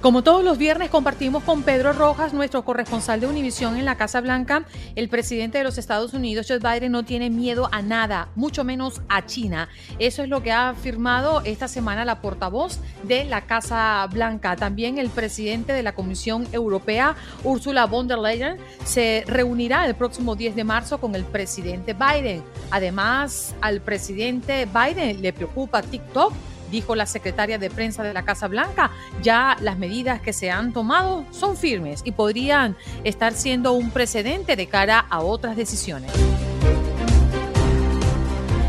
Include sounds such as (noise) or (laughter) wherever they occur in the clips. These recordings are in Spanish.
Como todos los viernes compartimos con Pedro Rojas, nuestro corresponsal de Univisión en la Casa Blanca, el presidente de los Estados Unidos, Joe Biden, no tiene miedo a nada, mucho menos a China. Eso es lo que ha afirmado esta semana la portavoz de la Casa Blanca. También el presidente de la Comisión Europea, Ursula von der Leyen, se reunirá el próximo 10 de marzo con el presidente Biden. Además, al presidente Biden le preocupa TikTok dijo la secretaria de prensa de la Casa Blanca, ya las medidas que se han tomado son firmes y podrían estar siendo un precedente de cara a otras decisiones.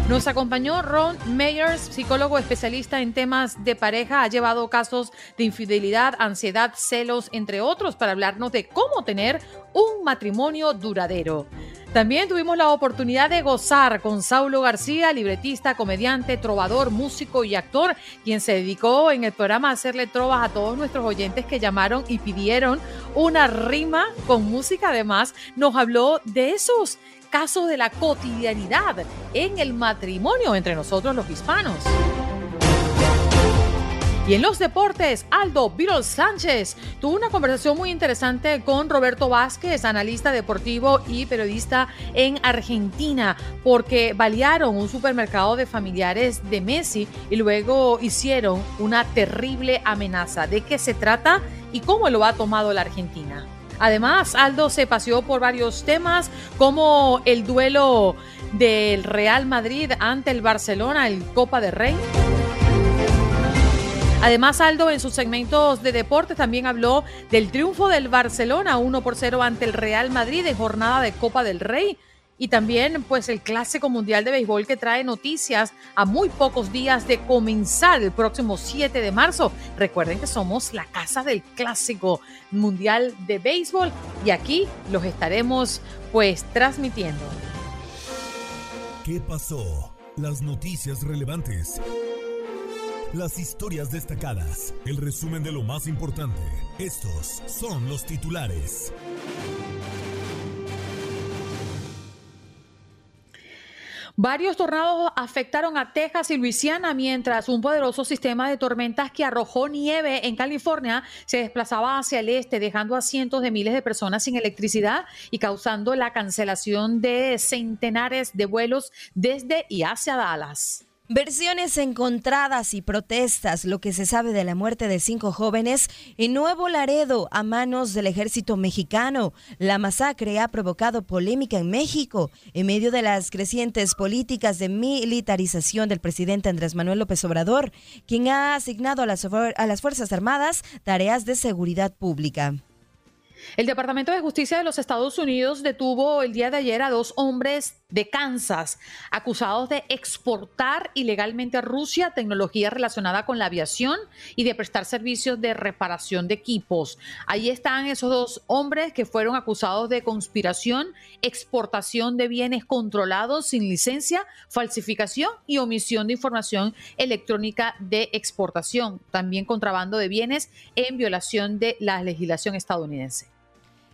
Nos acompañó Ron Meyers, psicólogo especialista en temas de pareja. Ha llevado casos de infidelidad, ansiedad, celos, entre otros, para hablarnos de cómo tener un matrimonio duradero. También tuvimos la oportunidad de gozar con Saulo García, libretista, comediante, trovador, músico y actor, quien se dedicó en el programa a hacerle trovas a todos nuestros oyentes que llamaron y pidieron una rima con música. Además, nos habló de esos casos de la cotidianidad en el matrimonio entre nosotros los hispanos. Y en los deportes, Aldo Virol Sánchez tuvo una conversación muy interesante con Roberto Vázquez, analista deportivo y periodista en Argentina, porque balearon un supermercado de familiares de Messi y luego hicieron una terrible amenaza. ¿De qué se trata y cómo lo ha tomado la Argentina? Además, Aldo se paseó por varios temas como el duelo del Real Madrid ante el Barcelona, el Copa de Rey. Además, Aldo en sus segmentos de deportes también habló del triunfo del Barcelona 1 por 0 ante el Real Madrid en jornada de Copa del Rey. Y también pues el Clásico Mundial de Béisbol que trae noticias a muy pocos días de comenzar el próximo 7 de marzo. Recuerden que somos la casa del Clásico Mundial de Béisbol y aquí los estaremos pues transmitiendo. ¿Qué pasó? Las noticias relevantes. Las historias destacadas. El resumen de lo más importante. Estos son los titulares. Varios tornados afectaron a Texas y Luisiana mientras un poderoso sistema de tormentas que arrojó nieve en California se desplazaba hacia el este, dejando a cientos de miles de personas sin electricidad y causando la cancelación de centenares de vuelos desde y hacia Dallas. Versiones encontradas y protestas, lo que se sabe de la muerte de cinco jóvenes en Nuevo Laredo a manos del ejército mexicano. La masacre ha provocado polémica en México en medio de las crecientes políticas de militarización del presidente Andrés Manuel López Obrador, quien ha asignado a las, a las Fuerzas Armadas tareas de seguridad pública. El Departamento de Justicia de los Estados Unidos detuvo el día de ayer a dos hombres de Kansas acusados de exportar ilegalmente a Rusia tecnología relacionada con la aviación y de prestar servicios de reparación de equipos. Ahí están esos dos hombres que fueron acusados de conspiración, exportación de bienes controlados sin licencia, falsificación y omisión de información electrónica de exportación, también contrabando de bienes en violación de la legislación estadounidense.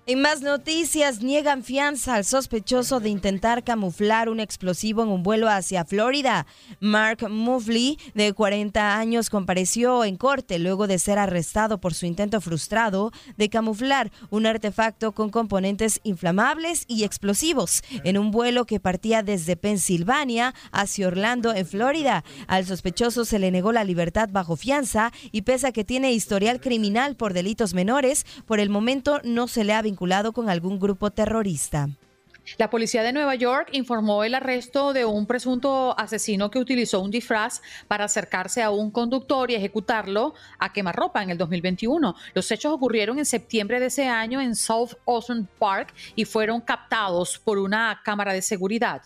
En más noticias, niegan fianza al sospechoso de intentar camuflar un explosivo en un vuelo hacia Florida. Mark Muffley, de 40 años, compareció en corte luego de ser arrestado por su intento frustrado de camuflar un artefacto con componentes inflamables y explosivos en un vuelo que partía desde Pensilvania hacia Orlando, en Florida. Al sospechoso se le negó la libertad bajo fianza y pese a que tiene historial criminal por delitos menores, por el momento no se le ha vinculado con algún grupo terrorista. La policía de Nueva York informó el arresto de un presunto asesino que utilizó un disfraz para acercarse a un conductor y ejecutarlo a quemarropa en el 2021. Los hechos ocurrieron en septiembre de ese año en South Ocean Park y fueron captados por una cámara de seguridad.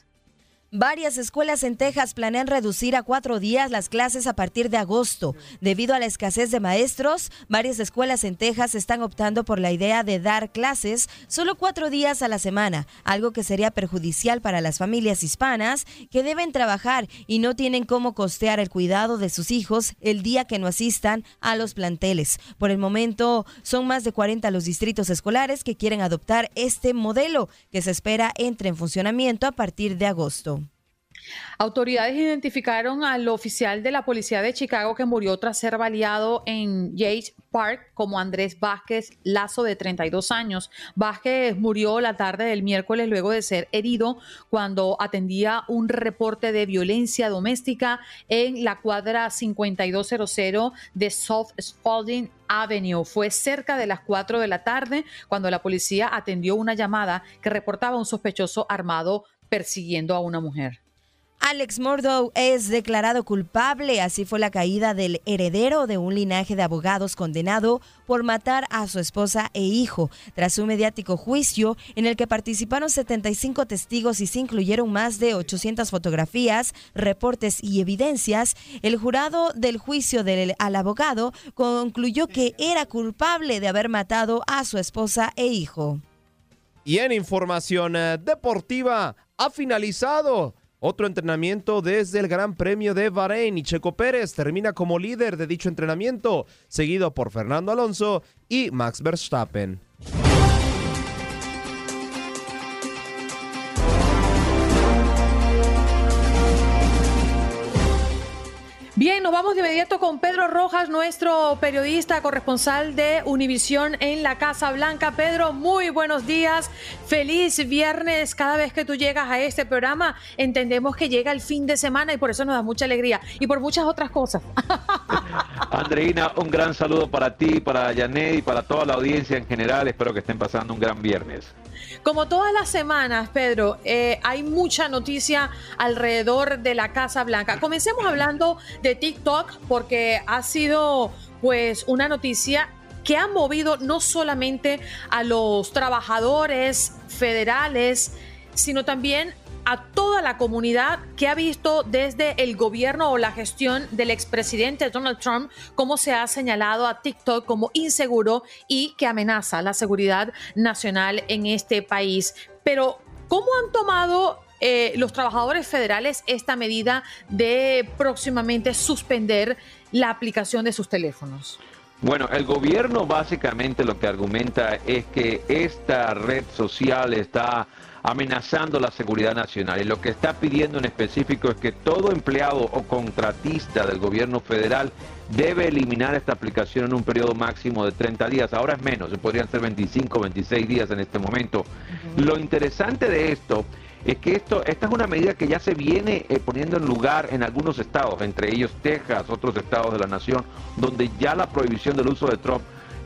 Varias escuelas en Texas planean reducir a cuatro días las clases a partir de agosto. Debido a la escasez de maestros, varias escuelas en Texas están optando por la idea de dar clases solo cuatro días a la semana, algo que sería perjudicial para las familias hispanas que deben trabajar y no tienen cómo costear el cuidado de sus hijos el día que no asistan a los planteles. Por el momento, son más de 40 los distritos escolares que quieren adoptar este modelo, que se espera entre en funcionamiento a partir de agosto. Autoridades identificaron al oficial de la policía de Chicago que murió tras ser baleado en Yates Park como Andrés Vázquez Lazo de 32 años. Vázquez murió la tarde del miércoles luego de ser herido cuando atendía un reporte de violencia doméstica en la cuadra 5200 de South Spalding Avenue. Fue cerca de las 4 de la tarde cuando la policía atendió una llamada que reportaba un sospechoso armado persiguiendo a una mujer. Alex Mordow es declarado culpable, así fue la caída del heredero de un linaje de abogados condenado por matar a su esposa e hijo, tras un mediático juicio en el que participaron 75 testigos y se incluyeron más de 800 fotografías, reportes y evidencias. El jurado del juicio del, al abogado concluyó que era culpable de haber matado a su esposa e hijo. Y en información eh, deportiva, ha finalizado otro entrenamiento desde el Gran Premio de Bahrein y Checo Pérez termina como líder de dicho entrenamiento, seguido por Fernando Alonso y Max Verstappen. Bien, nos vamos de inmediato con Pedro Rojas, nuestro periodista corresponsal de Univisión en la Casa Blanca. Pedro, muy buenos días. Feliz viernes. Cada vez que tú llegas a este programa, entendemos que llega el fin de semana y por eso nos da mucha alegría y por muchas otras cosas. (laughs) Andreina, un gran saludo para ti, para Janet y para toda la audiencia en general. Espero que estén pasando un gran viernes. Como todas las semanas, Pedro, eh, hay mucha noticia alrededor de la Casa Blanca. Comencemos hablando de TikTok porque ha sido pues una noticia que ha movido no solamente a los trabajadores federales, sino también a toda la comunidad que ha visto desde el gobierno o la gestión del expresidente Donald Trump cómo se ha señalado a TikTok como inseguro y que amenaza la seguridad nacional en este país. Pero, ¿cómo han tomado eh, los trabajadores federales esta medida de próximamente suspender la aplicación de sus teléfonos? Bueno, el gobierno básicamente lo que argumenta es que esta red social está amenazando la seguridad nacional. Y lo que está pidiendo en específico es que todo empleado o contratista del gobierno federal debe eliminar esta aplicación en un periodo máximo de 30 días. Ahora es menos, podrían ser 25, 26 días en este momento. Lo interesante de esto es que esto, esta es una medida que ya se viene eh, poniendo en lugar en algunos estados, entre ellos Texas, otros estados de la nación, donde ya la prohibición del uso de Trump,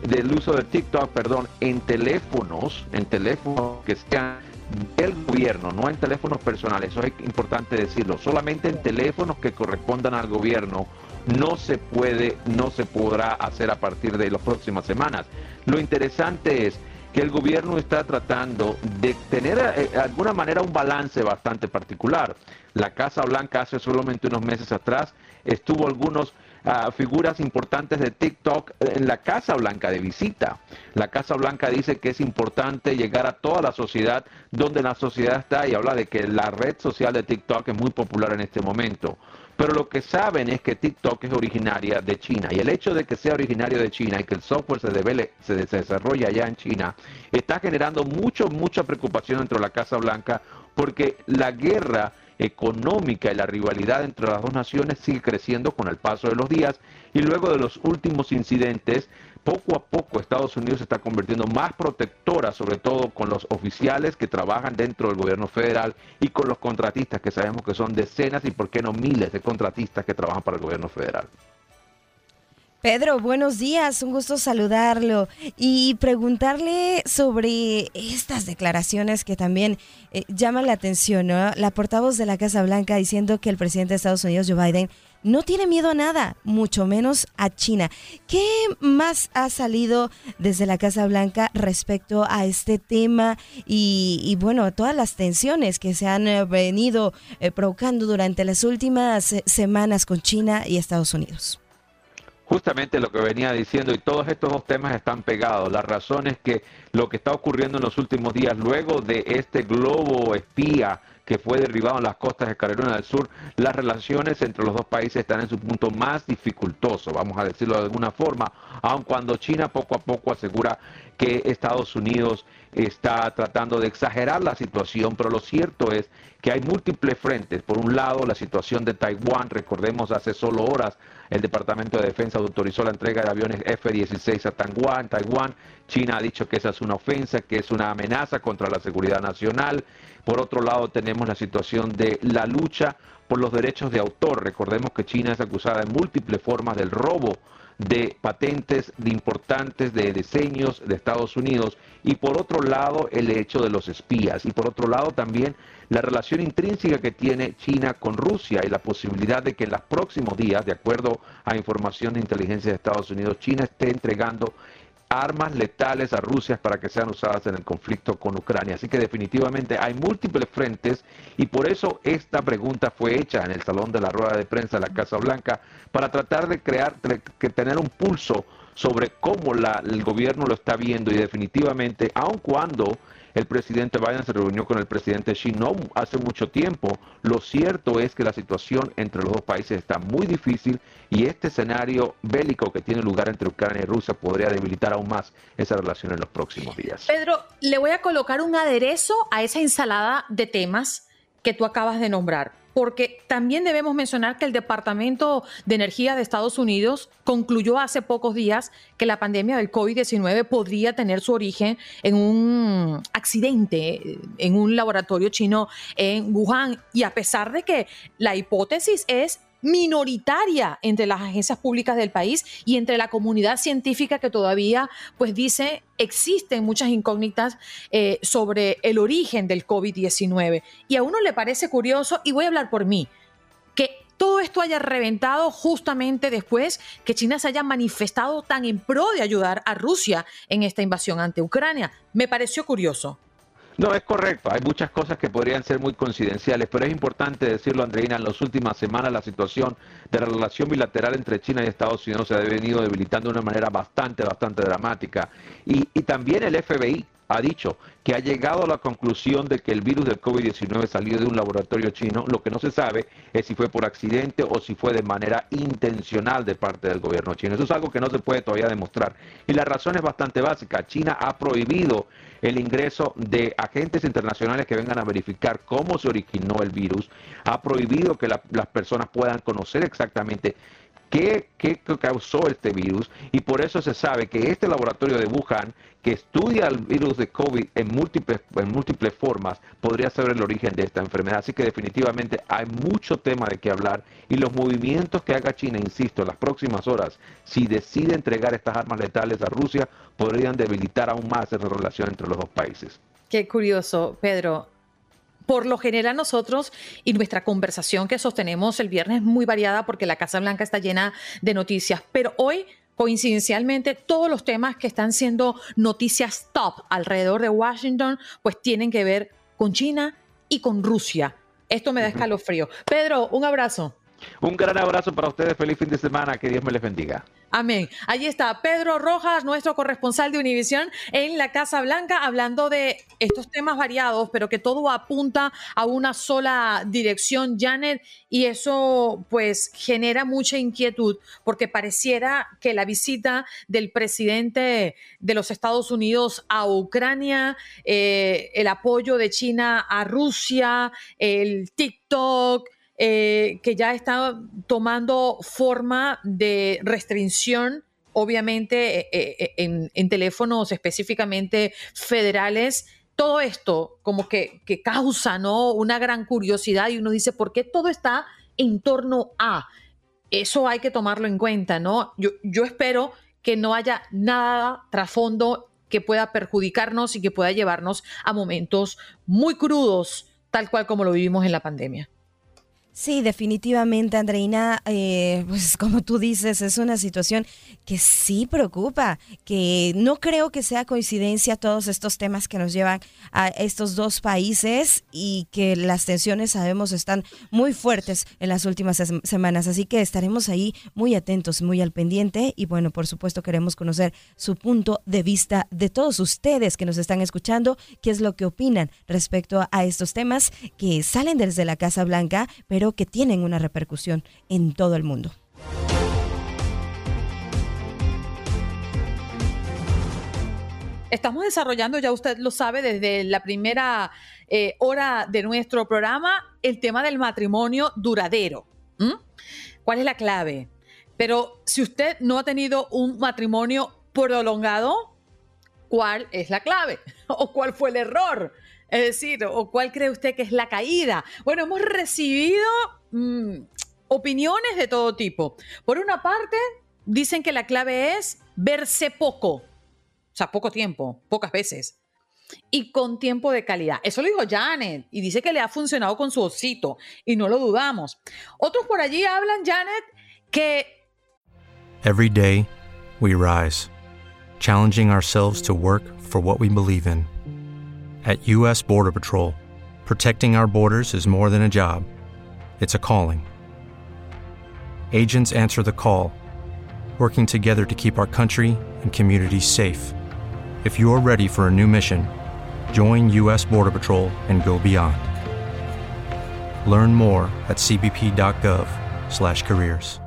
del uso de TikTok, perdón, en teléfonos, en teléfonos que sean del gobierno, no en teléfonos personales, eso es importante decirlo, solamente en teléfonos que correspondan al gobierno no se puede, no se podrá hacer a partir de las próximas semanas. Lo interesante es que el gobierno está tratando de tener eh, de alguna manera un balance bastante particular. La Casa Blanca hace solamente unos meses atrás estuvo algunos ah, figuras importantes de TikTok en la Casa Blanca de visita. La Casa Blanca dice que es importante llegar a toda la sociedad donde la sociedad está y habla de que la red social de TikTok es muy popular en este momento. Pero lo que saben es que TikTok es originaria de China y el hecho de que sea originario de China y que el software se, desarrolle se desarrolla allá en China está generando mucho, mucha preocupación dentro de la Casa Blanca porque la guerra económica y la rivalidad entre las dos naciones sigue creciendo con el paso de los días y luego de los últimos incidentes poco a poco Estados Unidos se está convirtiendo más protectora, sobre todo con los oficiales que trabajan dentro del gobierno federal y con los contratistas, que sabemos que son decenas y por qué no miles de contratistas que trabajan para el gobierno federal. Pedro, buenos días, un gusto saludarlo y preguntarle sobre estas declaraciones que también eh, llaman la atención, ¿no? La portavoz de la Casa Blanca diciendo que el presidente de Estados Unidos, Joe Biden, no tiene miedo a nada, mucho menos a China. ¿Qué más ha salido desde la Casa Blanca respecto a este tema y, bueno, todas las tensiones que se han eh, venido eh, provocando durante las últimas semanas con China y Estados Unidos? Justamente lo que venía diciendo, y todos estos dos temas están pegados. La razón es que lo que está ocurriendo en los últimos días, luego de este globo espía, que fue derribado en las costas de Carolina del Sur, las relaciones entre los dos países están en su punto más dificultoso, vamos a decirlo de alguna forma, aun cuando China poco a poco asegura que Estados Unidos está tratando de exagerar la situación, pero lo cierto es que hay múltiples frentes. Por un lado, la situación de Taiwán, recordemos hace solo horas el Departamento de Defensa autorizó la entrega de aviones F-16 a Taiwán. Taiwán. China ha dicho que esa es una ofensa, que es una amenaza contra la seguridad nacional. Por otro lado, tenemos la situación de la lucha por los derechos de autor. Recordemos que China es acusada en múltiples formas del robo de patentes de importantes de diseños de Estados Unidos. Y por otro lado el hecho de los espías. Y por otro lado también la relación intrínseca que tiene China con Rusia y la posibilidad de que en los próximos días, de acuerdo a información de inteligencia de Estados Unidos, China esté entregando armas letales a Rusia para que sean usadas en el conflicto con Ucrania. Así que definitivamente hay múltiples frentes y por eso esta pregunta fue hecha en el salón de la rueda de prensa de la Casa Blanca para tratar de crear, que tener un pulso sobre cómo la, el gobierno lo está viendo y definitivamente, aun cuando el presidente Biden se reunió con el presidente Xi no hace mucho tiempo. Lo cierto es que la situación entre los dos países está muy difícil y este escenario bélico que tiene lugar entre Ucrania y Rusia podría debilitar aún más esa relación en los próximos días. Pedro, le voy a colocar un aderezo a esa ensalada de temas que tú acabas de nombrar porque también debemos mencionar que el Departamento de Energía de Estados Unidos concluyó hace pocos días que la pandemia del COVID-19 podría tener su origen en un accidente en un laboratorio chino en Wuhan. Y a pesar de que la hipótesis es minoritaria entre las agencias públicas del país y entre la comunidad científica que todavía pues dice existen muchas incógnitas eh, sobre el origen del COVID-19. Y a uno le parece curioso, y voy a hablar por mí, que todo esto haya reventado justamente después que China se haya manifestado tan en pro de ayudar a Rusia en esta invasión ante Ucrania. Me pareció curioso. No, es correcto. Hay muchas cosas que podrían ser muy coincidenciales, pero es importante decirlo, Andreina, en las últimas semanas la situación de la relación bilateral entre China y Estados Unidos se ha venido debilitando de una manera bastante, bastante dramática. Y, y también el FBI ha dicho que ha llegado a la conclusión de que el virus del COVID-19 salió de un laboratorio chino. Lo que no se sabe es si fue por accidente o si fue de manera intencional de parte del gobierno chino. Eso es algo que no se puede todavía demostrar. Y la razón es bastante básica. China ha prohibido el ingreso de agentes internacionales que vengan a verificar cómo se originó el virus. Ha prohibido que las personas puedan conocer exactamente qué, causó este virus y por eso se sabe que este laboratorio de Wuhan que estudia el virus de COVID en múltiples, en múltiples formas podría ser el origen de esta enfermedad. Así que definitivamente hay mucho tema de qué hablar y los movimientos que haga China, insisto, en las próximas horas, si decide entregar estas armas letales a Rusia, podrían debilitar aún más esa relación entre los dos países. Qué curioso, Pedro por lo general nosotros y nuestra conversación que sostenemos el viernes es muy variada porque la Casa Blanca está llena de noticias, pero hoy coincidencialmente todos los temas que están siendo noticias top alrededor de Washington pues tienen que ver con China y con Rusia. Esto me da escalofrío. Pedro, un abrazo. Un gran abrazo para ustedes, feliz fin de semana, que Dios me les bendiga. Amén. Allí está Pedro Rojas, nuestro corresponsal de Univisión en la Casa Blanca, hablando de estos temas variados, pero que todo apunta a una sola dirección, Janet, y eso pues genera mucha inquietud, porque pareciera que la visita del presidente de los Estados Unidos a Ucrania, eh, el apoyo de China a Rusia, el TikTok, eh, que ya está tomando forma de restricción, obviamente eh, eh, en, teléfonos específicamente federales. Todo esto como que, causa ¿no? una gran curiosidad y uno dice, ¿por qué todo está en torno a? Eso hay que tomarlo en cuenta, ¿no? Yo, yo espero que no haya nada trasfondo que pueda perjudicarnos y que pueda llevarnos a momentos muy crudos, tal cual como lo vivimos en la pandemia. Sí, definitivamente, Andreina, eh, pues (laughs) como tú dices, es una situación que sí preocupa, que no creo que sea coincidencia todos estos temas que nos llevan a estos dos países y que las tensiones sabemos están muy fuertes en las últimas semanas, así que estaremos ahí muy atentos, muy al pendiente y bueno, por supuesto queremos conocer su punto de vista de todos ustedes que nos están escuchando, qué es lo que opinan respecto a estos temas que salen desde la Casa Blanca, pero que tienen una repercusión en todo el mundo. Estamos desarrollando, ya usted lo sabe, desde la primera eh, hora de nuestro programa, el tema del matrimonio duradero. ¿Cuál es la clave? Pero si usted no ha tenido un matrimonio prolongado, ¿cuál es la clave? (laughs) ¿O cuál fue el error? Es decir, ¿o cuál cree usted que es la caída? Bueno, hemos recibido mm, opiniones de todo tipo. Por una parte, dicen que la clave es verse poco, o sea, poco tiempo, pocas veces. Y con tiempo de calidad. Eso lo dijo Janet y dice que le ha funcionado con su osito y no lo dudamos. Otros por allí hablan, Janet, que... Every day we rise, challenging ourselves to work for what we believe in. At U.S. Border Patrol, protecting our borders is more than a job, it's a calling. Agents answer the call, working together to keep our country and communities safe. If you're ready for a new mission, join U.S. Border Patrol and go beyond. Learn more at cbp.gov/careers.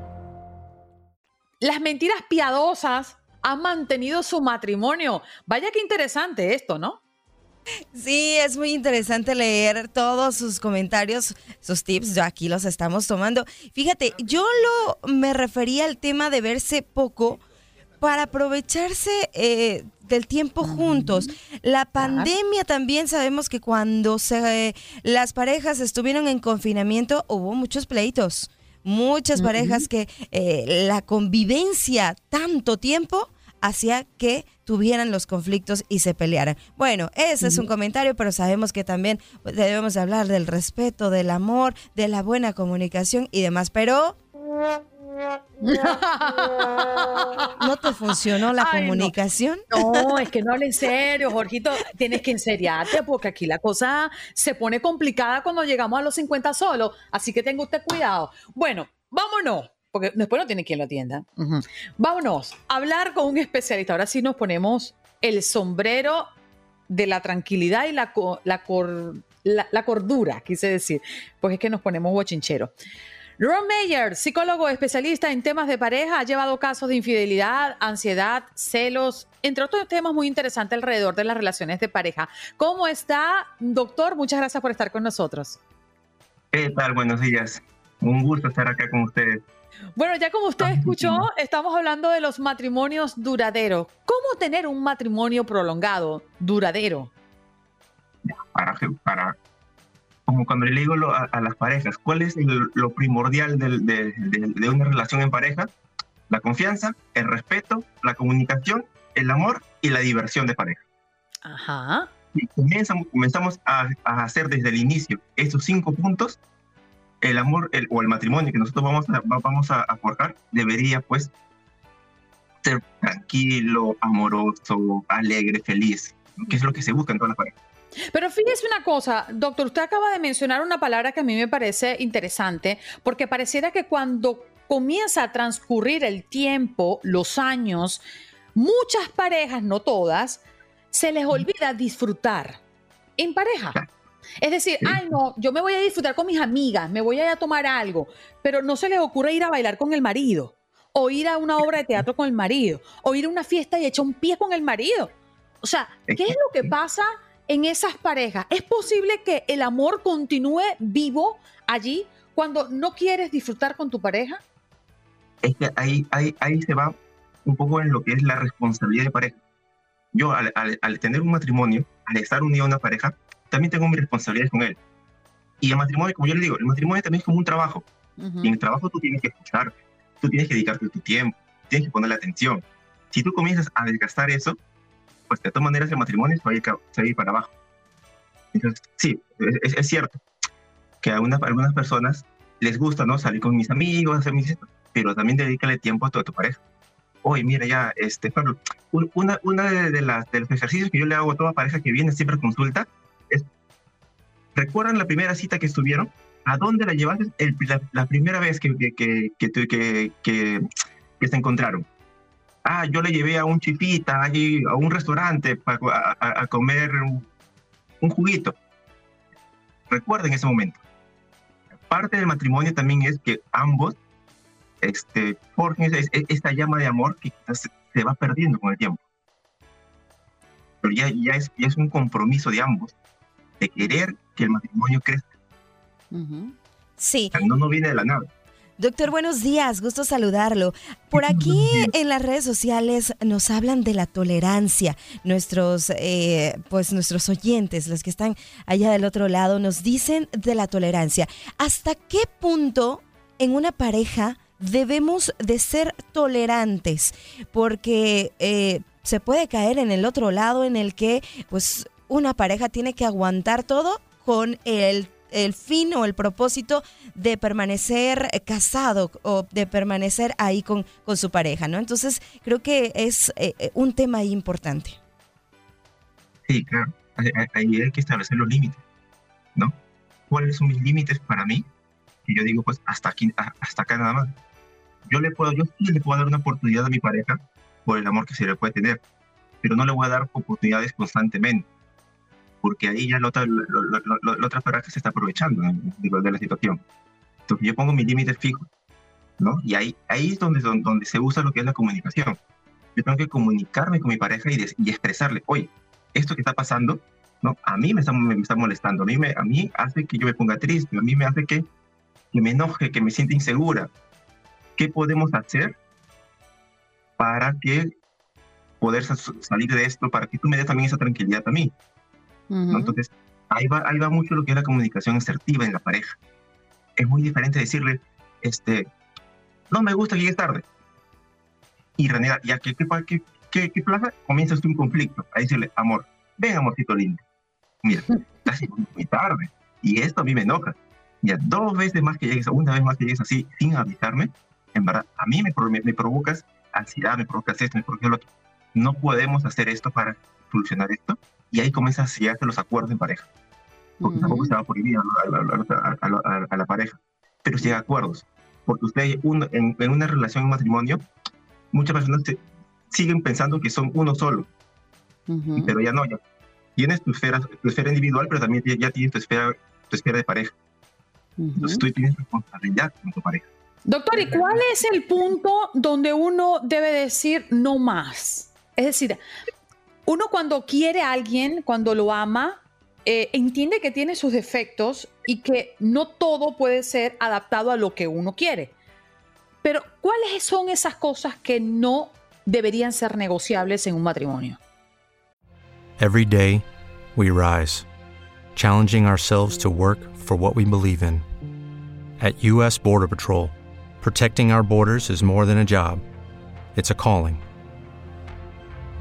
Las mentiras piadosas han mantenido su matrimonio. Vaya que interesante esto, ¿no? Sí, es muy interesante leer todos sus comentarios, sus tips. Yo aquí los estamos tomando. Fíjate, yo lo me refería al tema de verse poco para aprovecharse eh, del tiempo juntos. La pandemia también sabemos que cuando se, las parejas estuvieron en confinamiento hubo muchos pleitos. Muchas parejas que eh, la convivencia tanto tiempo hacía que tuvieran los conflictos y se pelearan. Bueno, ese es un comentario, pero sabemos que también debemos hablar del respeto, del amor, de la buena comunicación y demás, pero... (laughs) ¿No te funcionó la comunicación? No. es que no hable en serio, Jorgito. Tienes que enseriarte porque aquí la cosa se pone complicada cuando llegamos a los 50 solos. Así que tenga usted cuidado. Bueno, vámonos porque después no tiene quien lo atienda. Vámonos a hablar con un especialista. Ahora sí nos ponemos el sombrero de la tranquilidad y la, la, cordura, quise decir, pues es que nos ponemos bochincheros. Ron Mayer, psicólogo especialista en temas de pareja, ha llevado casos de infidelidad, ansiedad, celos, entre otros temas muy interesantes alrededor de las relaciones de pareja. ¿Cómo está, doctor? Muchas gracias por estar con nosotros. ¿Qué tal? Buenos días. Un gusto estar acá con ustedes. Bueno, ya como usted escuchó, estamos hablando de los matrimonios duraderos. ¿Cómo tener un matrimonio prolongado, duradero? Para, para como cuando le digo a, las parejas, ¿cuál es lo primordial de, una relación en pareja? La confianza, el respeto, la comunicación, el amor y la diversión de pareja. Ajá. Y comenzamos, comenzamos a, hacer desde el inicio esos cinco puntos, el amor o el matrimonio que nosotros vamos a, vamos a, forjar debería pues ser tranquilo, amoroso, alegre, feliz, que es lo que se busca en todas las parejas. Pero fíjese una cosa, doctor, usted acaba de mencionar una palabra que a mí me parece interesante, porque pareciera que cuando comienza a transcurrir el tiempo, los años, muchas parejas, no todas, se les olvida disfrutar en pareja. Es decir, ay no, yo me voy a disfrutar con mis amigas, me voy a ir a tomar algo, pero no se les ocurre ir a bailar con el marido, o ir a una obra de teatro con el marido, o ir a una fiesta y echar un pie con el marido. O sea, ¿qué es lo que pasa en esas parejas? ¿Es posible que el amor continúe vivo allí cuando no quieres disfrutar con tu pareja? Es que ahí, ahí, ahí se va un poco en lo que es la responsabilidad de pareja. Yo al, tener un matrimonio, al estar unido a una pareja, también tengo mi responsabilidad con él. Y el matrimonio, como yo le digo, el matrimonio también es como un trabajo. Y en el trabajo tú tienes que escuchar, tú tienes que dedicarte tu tiempo, tienes que ponerle atención. Si tú comienzas a desgastar eso, pues de todas maneras el matrimonio se va a ir, para abajo. Entonces, sí, es, cierto que a, algunas personas les gusta, ¿no? Salir con mis amigos, hacer mis... Pero también dedícale tiempo a tu, a tu pareja. Oye, mira ya, este, Pablo, una, una de, las, de los ejercicios que yo le hago a toda pareja que viene siempre a consulta es, ¿recuerdan la primera cita que estuvieron? ¿A dónde la llevaste la, primera vez que, que, que, que, se encontraron? ah, yo le llevé a un chifita, allí, a un restaurante para, a, comer un, juguito. Recuerden ese momento. Parte del matrimonio también es que ambos este, forjen esta llama de amor que se va perdiendo con el tiempo. Pero ya, ya, es, ya es un compromiso de ambos, de querer que el matrimonio crezca. Sí. no, no viene de la nada. Doctor, buenos días, gusto saludarlo. Por aquí en las redes sociales nos hablan de la tolerancia. Nuestros, eh, pues nuestros oyentes, los que están allá del otro lado, nos dicen de la tolerancia. ¿Hasta qué punto en una pareja debemos de ser tolerantes? Porque eh, se puede caer en el otro lado en el que, pues, una pareja tiene que aguantar todo con el el fin o el propósito de permanecer casado o de permanecer ahí con, con su pareja, ¿no? Entonces, creo que es eh, eh, un tema importante. Sí, claro. Ahí hay que establecer los límites, ¿no? ¿Cuáles son mis límites para mí? Y yo digo, pues, hasta aquí, hasta acá nada más. Yo le puedo, yo le puedo dar una oportunidad a mi pareja por el amor que se le puede tener, pero no le voy a dar oportunidades constantemente porque ahí ya la otra, otra pareja se está aprovechando de, la situación. Entonces yo pongo mis límites fijos, ¿no? Y ahí, ahí es donde, donde se usa lo que es la comunicación. Yo tengo que comunicarme con mi pareja y, y expresarle, oye, esto que está pasando, ¿no? A mí me está, me está molestando, a mí, me, a mí hace que yo me ponga triste, a mí me hace que, que me enoje, que me sienta insegura. ¿Qué podemos hacer para que poder salir de esto, para que tú me des también esa tranquilidad a mí? Entonces, ahí va, ahí va mucho lo que es la comunicación asertiva en la pareja. Es muy diferente decirle, este, no me gusta que llegues tarde. Y renegar, ya que qué, qué, qué, plaza, comienzas un conflicto. A decirle, amor, ven amorcito lindo. Mira, estás muy tarde. Y esto a mí me enoja. Ya dos veces más que llegues, una vez más que llegues así, sin avisarme, en verdad, a mí me, me, provocas ansiedad, me provocas esto, me provocas lo otro. No podemos hacer esto para solucionar esto y ahí comienzan a sellarse los acuerdos en pareja. Porque tampoco se va a prohibir a, la pareja, pero si hay acuerdos. Porque ustedes, en, una relación, en un matrimonio, muchas personas siguen pensando que son uno solo, pero ya no, ya tienes tu esfera, tu esfera individual, pero también ya tienes tu esfera, tu esfera de pareja. Entonces tú tienes responsabilidad con tu pareja. Doctor, ¿y cuál es el punto donde uno debe decir no más? Es decir, uno cuando quiere a alguien, cuando lo ama, eh, entiende que tiene sus defectos y que no todo puede ser adaptado a lo que uno quiere. Pero ¿cuáles son esas cosas que no deberían ser negociables en un matrimonio? Every day, we rise, challenging ourselves to work for what we believe in. At U.S. Border Patrol, protecting our borders is more than a job, it's a calling.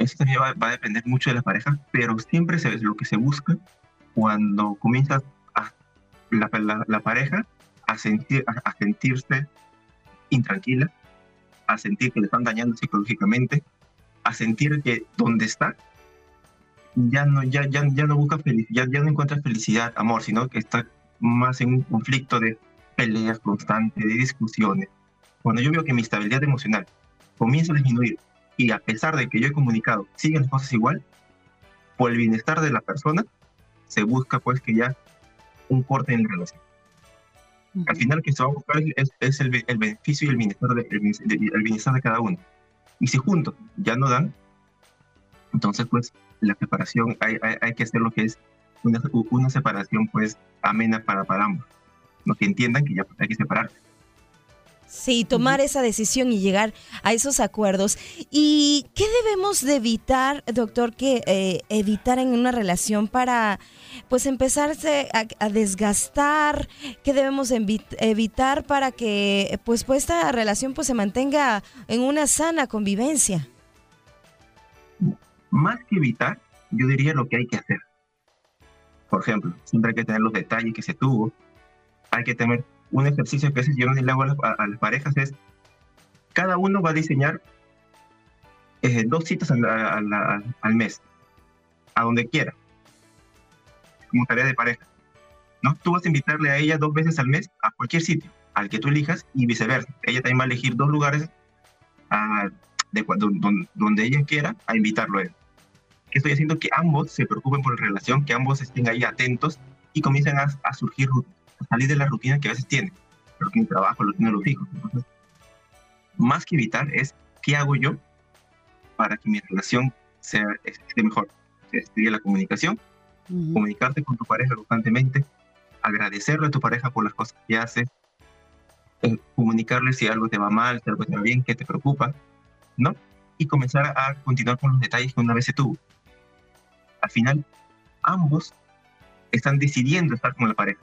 Eso también va, va, a depender mucho de la pareja, pero siempre se, lo que se busca cuando comienza a, la, la, la, pareja a, sentir, a, a, sentirse intranquila, a sentir que le están dañando psicológicamente, a sentir que donde está ya no, ya, ya, ya no busca felicidad, ya, ya no encuentra felicidad, amor, sino que está más en un conflicto de peleas constantes, de discusiones. Cuando yo veo que mi estabilidad emocional comienza a disminuir y a pesar de que yo he comunicado, siguen las cosas igual, por el bienestar de la persona, se busca pues que ya un corte en la relación. Uh -huh. Al final que se va a buscar es, es el, el, beneficio y el bienestar, de, el, el bienestar de cada uno. Y si juntos ya no dan, entonces pues la separación, hay, hay, hay que hacer lo que es una, una separación pues amena para, para ambos. ¿no? Que entiendan que ya hay que separarse. Sí, tomar esa decisión y llegar a esos acuerdos. ¿Y qué debemos de evitar, doctor, que eh, evitar en una relación para pues empezarse a, a desgastar? ¿Qué debemos evitar para que pues, pues esta relación pues se mantenga en una sana convivencia? Más que evitar, yo diría lo que hay que hacer. Por ejemplo, siempre hay que tener los detalles que se tuvo, hay que tener un ejercicio que no le hago a a las parejas es, cada uno va a diseñar eh, dos citas al, mes, a donde quiera, como tarea de pareja. ¿no? Tú vas a invitarle a ella dos veces al mes a cualquier sitio, al que tú elijas y viceversa. Ella también va a elegir dos lugares a, de, donde, ella quiera a invitarlo a él. ¿Qué estoy haciendo? Que ambos se preocupen por la relación, que ambos estén ahí atentos y comiencen a, a surgir salir de la rutina que a veces tiene, rutina de trabajo, rutina de los hijos. Entonces, más que evitar es qué hago yo para que mi relación sea, esté mejor. Estudia la comunicación, uh -huh. comunicarte con tu pareja constantemente, agradecerle a tu pareja por las cosas que hace, eh, comunicarle si algo te va mal, si algo te va bien, qué te preocupa, ¿no? Y comenzar a continuar con los detalles que una vez se tuvo. Al final, ambos están decidiendo estar con la pareja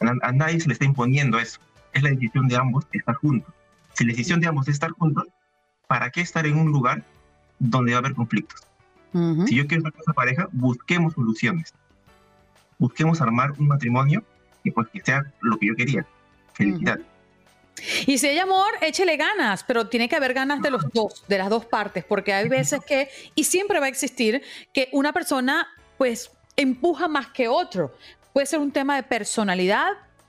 a nadie se le está imponiendo eso. Es la decisión de ambos estar juntos. Si la decisión de ambos es estar juntos, ¿para qué estar en un lugar donde va a haber conflictos? Uh -huh. Si yo quiero estar con esa pareja, busquemos soluciones. Busquemos armar un matrimonio que, pues, que sea lo que yo quería. Felicidad. Uh -huh. Y si hay amor, échele ganas, pero tiene que haber ganas de los dos, de las dos partes, porque hay veces que, y siempre va a existir, que una persona, pues, empuja más que otro. Puede ser un tema de personalidad,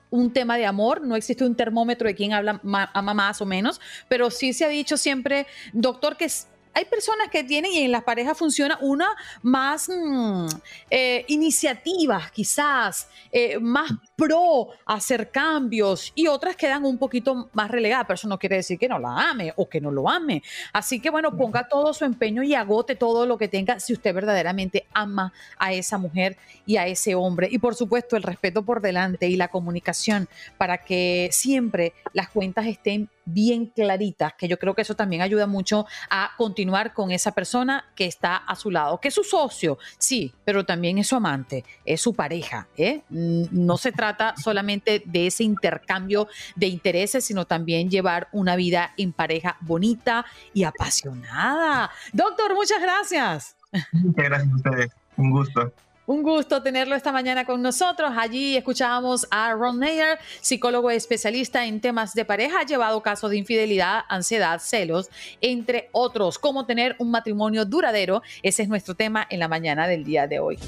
un tema de amor, no existe un termómetro de quién habla, ama más o menos, pero sí se ha dicho siempre, doctor, que hay personas que tienen y en las parejas funciona una más mmm, eh, iniciativas, quizás, eh, más pro hacer cambios y otras quedan un poquito más relegadas, pero eso no quiere decir que no la ame o que no lo ame. Así que bueno, ponga todo su empeño y agote todo lo que tenga si usted verdaderamente ama a esa mujer y a ese hombre. Y por supuesto el respeto por delante y la comunicación para que siempre las cuentas estén bien claritas, que yo creo que eso también ayuda mucho a continuar con esa persona que está a su lado, que es su socio, sí, pero también es su amante, es su pareja. ¿eh? No se trata solamente de ese intercambio de intereses, sino también llevar una vida en pareja bonita y apasionada. Doctor, muchas gracias. Muchas gracias a ustedes, un gusto. Un gusto tenerlo esta mañana con nosotros. Allí escuchábamos a Ron Nayer, psicólogo especialista en temas de pareja, ha llevado casos de infidelidad, ansiedad, celos, entre otros. Cómo tener un matrimonio duradero. Ese es nuestro tema en la mañana del día de hoy.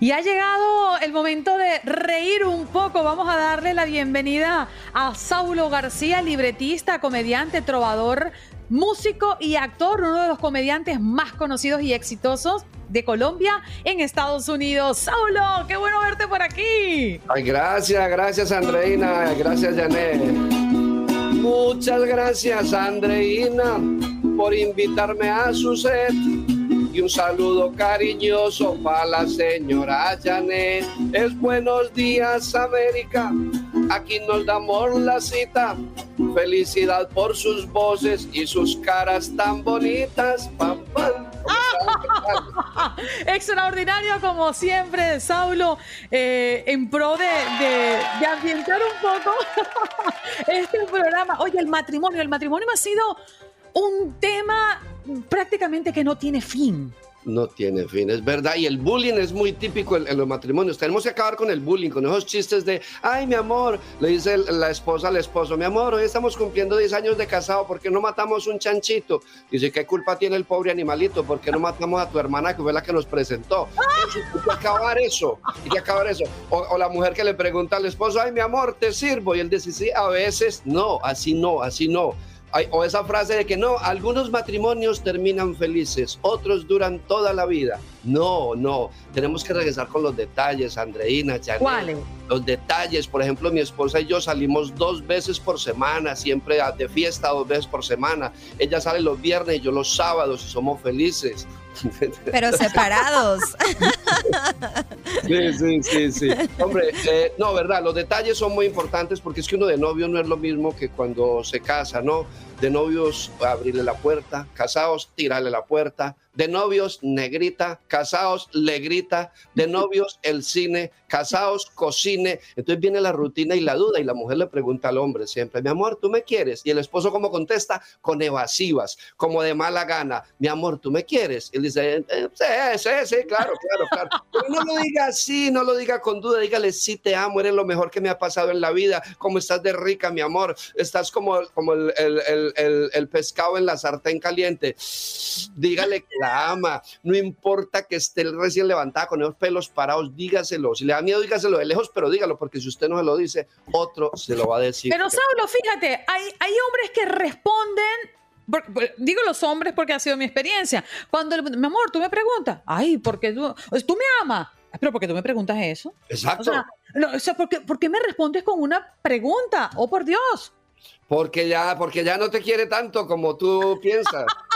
Y ha llegado el momento de reír un poco. Vamos a darle la bienvenida a Saulo García, libretista, comediante, trovador, músico y actor, uno de los comediantes más conocidos y exitosos de Colombia en Estados Unidos. Saulo, qué bueno verte por aquí. Ay, gracias, gracias Andreina, gracias Janet. Muchas gracias Andreina por invitarme a su set y un saludo cariñoso para la señora Janet. Es buenos días, América. Aquí nos damos la cita. Felicidad por sus voces y sus caras tan bonitas. Pam, pam. (laughs) Extraordinario como siempre, Saulo, eh, en pro de, de, de ambientar un poco (laughs) este programa. Oye, el matrimonio, el matrimonio ha sido un tema prácticamente que no tiene fin. No tiene fin, es verdad. Y el bullying es muy típico en, en, los matrimonios. Tenemos que acabar con el bullying, con esos chistes de, ay, mi amor, le dice el, la esposa al esposo, mi amor, hoy estamos cumpliendo 10 años de casado, ¿por qué no matamos un chanchito? Dice, ¿qué culpa tiene el pobre animalito? ¿Por qué no matamos a tu hermana que fue la que nos presentó? Hay que acabar eso, hay que acabar eso. O, o la mujer que le pregunta al esposo, ay, mi amor, ¿te sirvo? Y él dice, sí, a veces, no, así no, así no. O esa frase de que no, algunos matrimonios terminan felices, otros duran toda la vida. No, no, tenemos que regresar con los detalles, Andreina, Janet. ¿Cuáles? Los detalles, por ejemplo, mi esposa y yo salimos dos veces por semana, siempre de fiesta dos veces por semana. Ella sale los viernes y yo los sábados y somos felices. (laughs) Pero separados. Sí, sí, sí, sí. Hombre, eh, no, verdad, los detalles son muy importantes porque es que uno de novio no es lo mismo que cuando se casa, ¿no? De novios, abrirle la puerta, casados, tirarle la puerta, de novios, negrita, casados, le grita, de novios, el cine, casados, cocine. Entonces viene la rutina y la duda y la mujer le pregunta al hombre siempre, mi amor, ¿tú me quieres? Y el esposo como contesta, con evasivas, como de mala gana, mi amor, ¿tú me quieres? Y él dice, eh, sí, sí, sí, claro, claro, claro. Pero no lo diga así, no lo diga con duda, dígale, sí, te amo, eres lo mejor que me ha pasado en la vida, como estás de rica, mi amor, estás como, como el, el, el, pescado en la sartén caliente. Dígale que la ama, no importa que esté recién levantada con esos pelos parados, dígaselo. Si le da miedo, dígaselo de lejos, pero dígalo, porque si usted no se lo dice, otro se lo va a decir. Pero Saulo, fíjate, hay, hay hombres que responden digo los hombres porque ha sido mi experiencia. Cuando, mi amor, tú me preguntas, ay, porque tú, tú me amas. Pero ¿por qué tú me preguntas eso? Exacto. O sea, no, o sea ¿por, qué, ¿por, qué, me respondes con una pregunta? Oh, por Dios. Porque ya, porque ya no te quiere tanto como tú piensas. (laughs)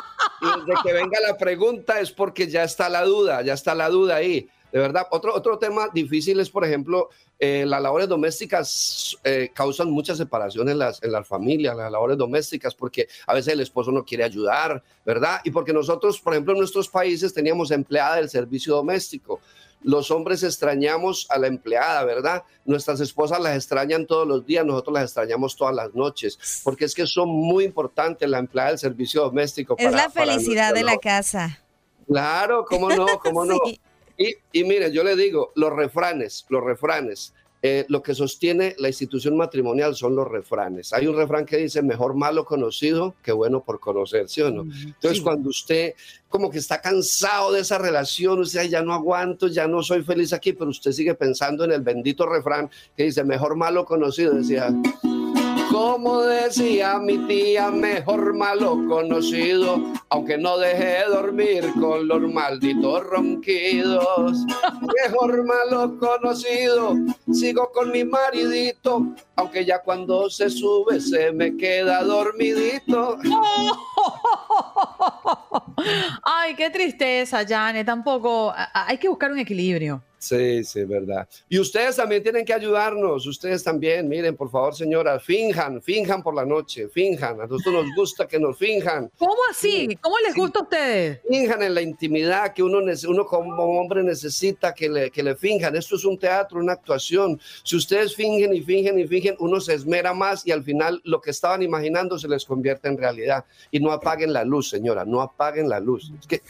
desde que venga la pregunta es porque ya está la duda, ya está la duda ahí. De verdad, otro, otro tema difícil es, por ejemplo, eh, las labores domésticas eh, causan mucha separación en las, en las familias, las labores domésticas, porque a veces el esposo no quiere ayudar, ¿verdad? Y porque nosotros, por ejemplo, en nuestros países teníamos empleada del servicio doméstico. Los hombres extrañamos a la empleada, ¿verdad? Nuestras esposas las extrañan todos los días, nosotros las extrañamos todas las noches, porque es que son muy importantes la empleada del servicio doméstico. Es la felicidad de la casa. Claro, cómo no, cómo (laughs) no. sí. Y, y mire, yo le digo, los refranes, los refranes, eh, lo que sostiene la institución matrimonial son los refranes. Hay un refrán que dice, mejor malo conocido que bueno por conocer, ¿sí o no? Entonces, sí. cuando usted como que está cansado de esa relación, usted ya no aguanto, ya no soy feliz aquí, pero usted sigue pensando en el bendito refrán que dice, mejor malo conocido, decía... Como decía mi tía, mejor malo conocido, aunque no deje de dormir con los malditos ronquidos. Mejor malo conocido, sigo con mi maridito, aunque ya cuando se sube se me queda dormidito. (laughs) Ay, qué tristeza, Jane. Tampoco hay que buscar un equilibrio. Sí, sí, verdad. Y ustedes también tienen que ayudarnos, ustedes también, miren, por favor, señora, finjan, finjan por la noche, finjan. A nosotros nos gusta que nos finjan. ¿Cómo así? ¿Cómo les gusta a ustedes? Finjan en la intimidad que uno, uno como hombre necesita que le, que le finjan. Esto es un teatro, una actuación. Si ustedes fingen y fingen y fingen, uno se esmera más y al final lo que estaban imaginando se les convierte en realidad. Y no apaguen la luz, señora, no apaguen la luz. Es que,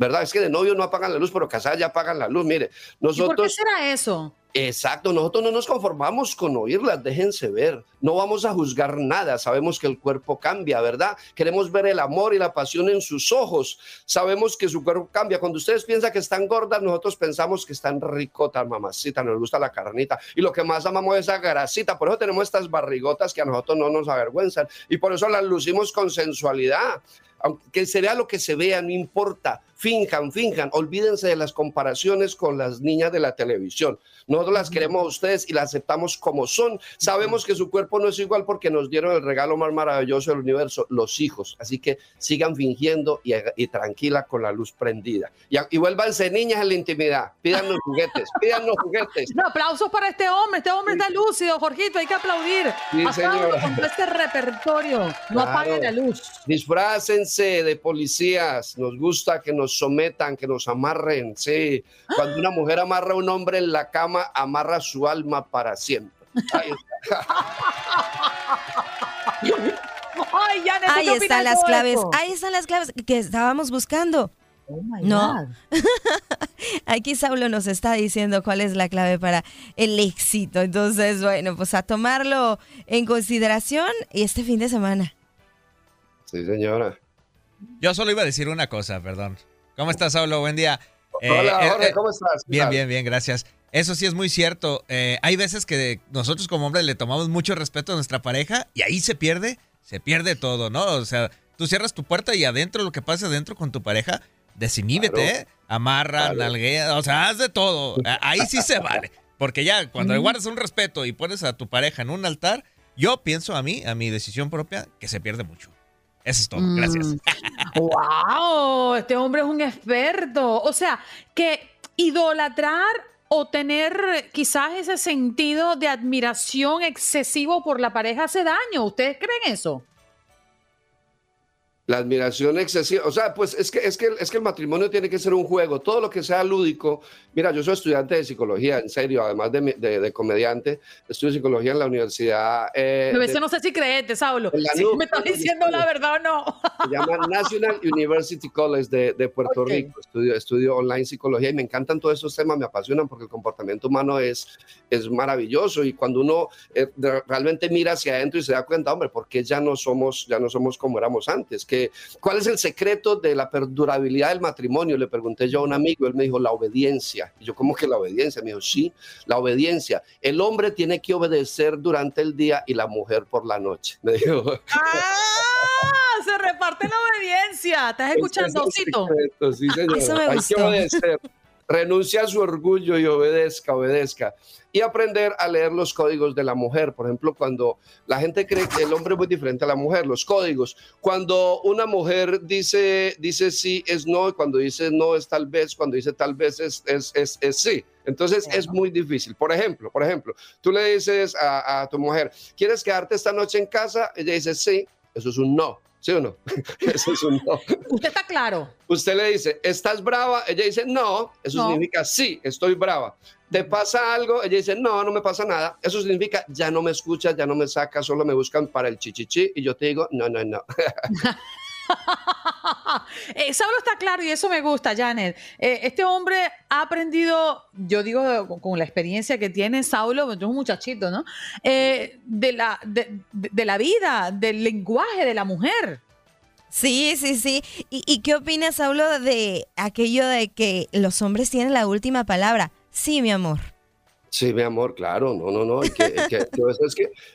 ¿verdad? Es que de novio no apagan la luz, pero casadas ya apagan la luz. Mire, ¿Y por qué nosotros... será eso? Exacto, nosotros no nos conformamos con oírlas, déjense ver, no vamos a juzgar nada, sabemos que el cuerpo cambia, ¿verdad? Queremos ver el amor y la pasión en sus ojos, sabemos que su cuerpo cambia. Cuando ustedes piensan que están gordas, nosotros pensamos que están ricotas, mamacita, nos gusta la carnita y lo que más amamos es esa grasita, por eso tenemos estas barrigotas que a nosotros no nos avergüenzan y por eso las lucimos con sensualidad. Aunque se vea lo que se vea, no importa. Finjan, finjan. Olvídense de las comparaciones con las niñas de la televisión. Nosotros las queremos a ustedes y las aceptamos como son. Sabemos que su cuerpo no es igual porque nos dieron el regalo más maravilloso del universo, los hijos. Así que sigan fingiendo y, y tranquila con la luz prendida. Y, y vuélvanse niñas en la intimidad. Pídanos juguetes, (laughs) pídanos juguetes. No, aplausos para este hombre. Este hombre está lúcido, Jorgito. Hay que aplaudir. Sí, con este repertorio. No Claro. apague la luz. Disfrácense de policías. Nos gusta que nos sometan, que nos amarren. Sí. Cuando una mujer amarra a un hombre en la cama, amarra su alma para siempre. Ahí está. Ay, Janet, ¿tú Ahí están las claves. esto? Ahí están las claves que estábamos buscando. Oh my No. God. (laughs) Aquí Saulo nos está diciendo cuál es la clave para el éxito. Entonces, bueno, pues a tomarlo en consideración y este fin de semana. Sí, señora. Yo solo iba a decir una cosa, perdón. ¿Cómo estás, Saulo? Buen día. Eh, Hola, eh, Jorge, eh, ¿cómo estás? ¿Qué Bien, bien, bien, gracias. Eso sí es muy cierto. Eh, hay veces que nosotros como hombres le tomamos mucho respeto a nuestra pareja y ahí se pierde, se pierde todo, ¿no? O sea, tú cierras tu puerta y adentro lo que pasa adentro con tu pareja, desiníbete, Claro. ¿eh? Amarra, Claro. nalguea, o sea, haz de todo. Ahí sí se vale. Porque ya cuando le guardas un respeto y pones a tu pareja en un altar, yo pienso a mí, a mi decisión propia, que se pierde mucho. Eso es todo. Gracias. (laughs) Mm. ¡Wow! Este hombre es un experto. O sea, que idolatrar o tener quizás ese sentido de admiración excesivo por la pareja hace daño. ¿Ustedes creen eso? La admiración excesiva, o sea, pues es que, es, que, es que el matrimonio tiene que ser un juego, todo lo que sea lúdico. Mira, yo soy estudiante de psicología, en serio, además de, de- de comediante, estudio psicología en la universidad. eh, A veces de- no sé si creerte, Saulo. Si me estás diciendo la verdad o no. se llama National University College de, de Puerto Ok. Rico. Estudio, estudio online psicología y me encantan todos esos temas, me apasionan porque el comportamiento humano es, es maravilloso y cuando uno eh, realmente mira hacia adentro y se da cuenta, hombre, ¿por qué ya no somos, ya no somos como éramos antes? ¿Qué, ¿Cuál es el secreto de la perdurabilidad del matrimonio? Le pregunté yo a un amigo, él me dijo, la obediencia. Y yo, ¿cómo que la obediencia? Me dijo, sí, la obediencia. El hombre tiene que obedecer durante el día y la mujer por la noche. (laughs) Me dijo, ¡Ah! Se reparte la obediencia. ¿Estás escuchando, es Osito? sí. Eso me Hay que obedecer. Renuncia a su orgullo y obedezca, obedezca. Y aprender a leer los códigos de la mujer. Por ejemplo, cuando la gente cree que el hombre es muy diferente a la mujer, los códigos. Cuando una mujer dice, dice sí es no, y cuando dice no es tal vez, cuando dice tal vez es, es, es, es sí. Entonces es muy difícil. Por ejemplo, por ejemplo, tú le dices a, a tu mujer, ¿quieres quedarte esta noche en casa? Ella dice sí, eso es un no. ¿Sí o no? (laughs) Eso es un no. Usted está claro. Usted le dice, ¿estás brava? Ella dice, no. Eso No. significa, sí, estoy brava. ¿Te pasa algo? Ella dice, no, no me pasa nada. Eso significa, ya no me escuchas, ya no me sacas, solo me buscan para el chichichi. Y yo te digo, no, no, no. (laughs) (laughs) Eh, Saulo está claro y eso me gusta, Janet. Eh, este hombre ha aprendido, yo digo con, la experiencia que tiene Saulo, es un muchachito, ¿no? Eh, de, la, de, de- de la vida, del lenguaje de la mujer. Sí, sí, sí. ¿Y, y qué opinas, Saulo, de aquello de que los hombres tienen la última palabra? Sí, mi amor. Sí, mi amor, claro, no, no, no. es, que,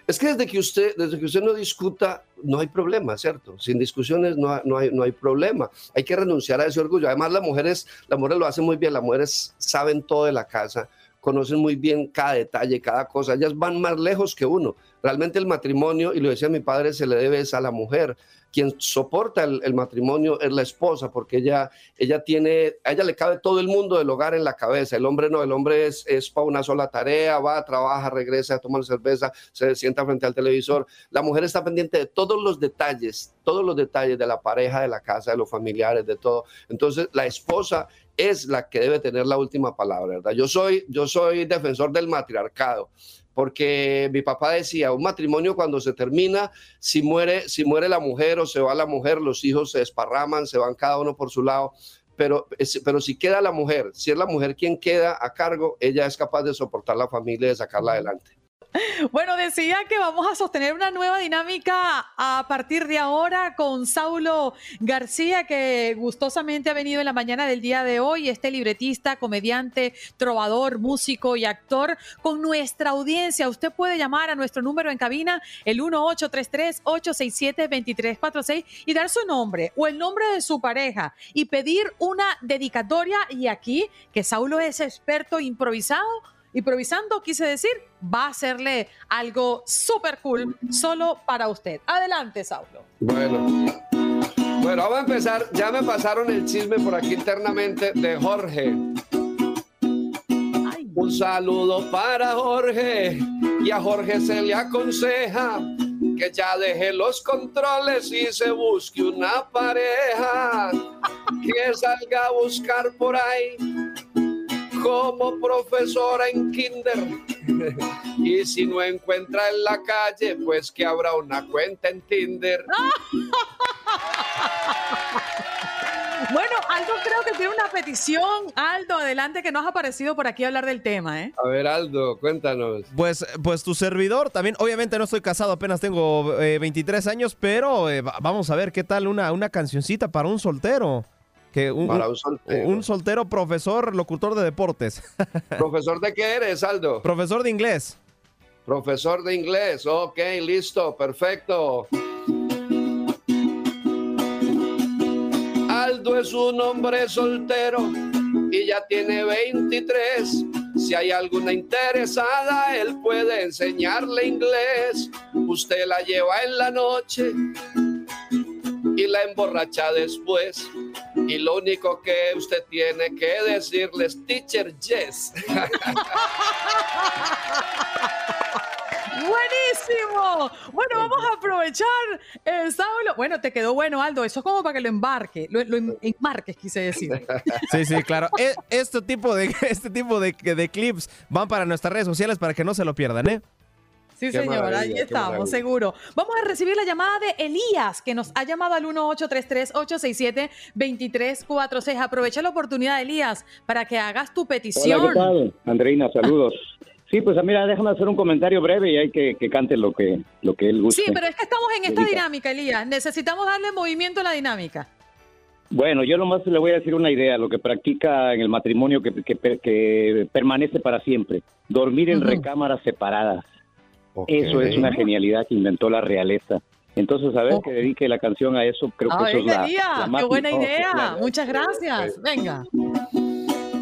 es que desde que usted, desde que usted no discuta, no hay problema, ¿cierto? Sin discusiones no, no, hay, no hay problema. Hay que renunciar a ese orgullo. Además, las mujeres, las mujeres lo hacen muy bien, las mujeres saben todo de la casa, conocen muy bien cada detalle, cada cosa. Ellas van más lejos que uno. Realmente el matrimonio, y lo decía mi padre, se le debe a la mujer. Quien soporta el, matrimonio es la esposa, porque ella, ella tiene, a ella le cabe todo el mundo del hogar en la cabeza. El hombre no, el hombre es, es para una sola tarea, va, trabaja, regresa, toma cerveza, se sienta frente al televisor. La mujer está pendiente de todos los detalles, todos los detalles de la pareja, de la casa, de los familiares, de todo. Entonces, la esposa es la que debe tener la última palabra, ¿verdad? Yo soy, yo soy defensor del matriarcado, porque mi papá decía, un matrimonio cuando se termina, si muere, si muere la mujer o se va la mujer, los hijos se esparraman, se van cada uno por su lado, pero, pero si queda la mujer, si es la mujer quien queda a cargo, ella es capaz de soportar la familia y de sacarla adelante. (laughs) Bueno, decía que vamos a sostener una nueva dinámica a partir de ahora con Saulo García, que gustosamente ha venido en la mañana del día de hoy, este libretista, comediante, trovador, músico y actor, con nuestra audiencia. Usted puede llamar a nuestro número en cabina, el 1833-867-2346, y dar su nombre o el nombre de su pareja y pedir una dedicatoria. Y aquí, que Saulo es experto improvisado, improvisando, quise decir, va a hacerle algo súper cool solo para usted. Adelante, Saulo. Bueno. Bueno, vamos a empezar. Ya me pasaron el chisme por aquí internamente de Jorge. Un saludo para Jorge y a Jorge se le aconseja que ya deje los controles y se busque una pareja que salga a buscar por ahí como profesora en kinder. y si no encuentra en la calle, pues que habrá una cuenta en Tinder. (laughs) Bueno, Aldo creo que tiene una petición. Aldo, adelante, que no has aparecido por aquí a hablar del tema, ¿eh? A ver, Aldo, cuéntanos. Pues, pues tu servidor también, obviamente no estoy casado, apenas tengo 23 eh, años, pero eh, vamos a ver qué tal una, una cancioncita para un soltero un, soltero. profesor, locutor de deportes. (laughs) ¿Profesor de qué eres, Aldo? Profesor de inglés. Profesor de inglés, ok, listo, perfecto. Aldo es un hombre soltero y ya tiene 23. Si hay alguna interesada, él puede enseñarle inglés. Usted la lleva en la noche y la emborracha después. Y lo único que usted tiene que decirle es teacher yes. (laughs) Buenísimo. Bueno, vamos a aprovechar el Saulo. Bueno, te quedó bueno, Aldo. Eso es como para que lo embarque, lo, enmarques, quise decir. (laughs) Sí, sí, claro. E, este tipo de, (laughs) este tipo de, de clips van para nuestras redes sociales para que no se lo pierdan, ¿eh? Sí, señor, ahí estamos, seguro. Vamos a recibir la llamada de Elías, que nos ha llamado al 1833-867-2346. Aprovecha la oportunidad, Elías, para que hagas tu petición. Hola, ¿qué tal? Andreina, saludos. Sí, pues mira, déjame hacer un comentario breve y hay que, que cante lo que, lo que él guste. Sí, pero es que estamos en esta dinámica, Elías. Necesitamos darle movimiento a la dinámica. Bueno, yo nomás le voy a decir una idea, lo que practica en el matrimonio que, que, permanece para siempre. Dormir en recámaras separadas. Eso es una genialidad que inventó la realeza. Entonces, a ver, que dedique la canción a eso, creo que eso es la, ¡Qué buena idea! Muchas gracias. Venga.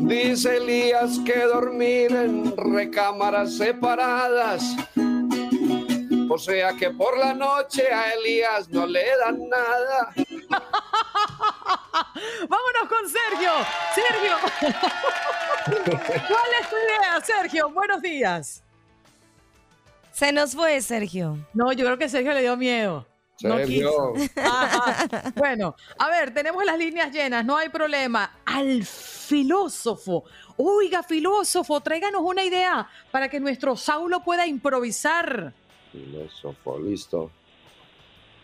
Dice Elías que dormir en recámaras separadas. O sea que por la noche a Elías no le dan nada. (laughs) Vámonos con Sergio. Sergio. (laughs) ¿Cuál es tu idea, Sergio? Buenos días. Se nos fue, Sergio. No, yo creo que Sergio le dio miedo. Sergio. Bueno, a ver, tenemos las líneas llenas, no hay problema. Al filósofo. Oiga, filósofo, tráiganos una idea para que nuestro Saulo pueda improvisar. Filósofo, listo.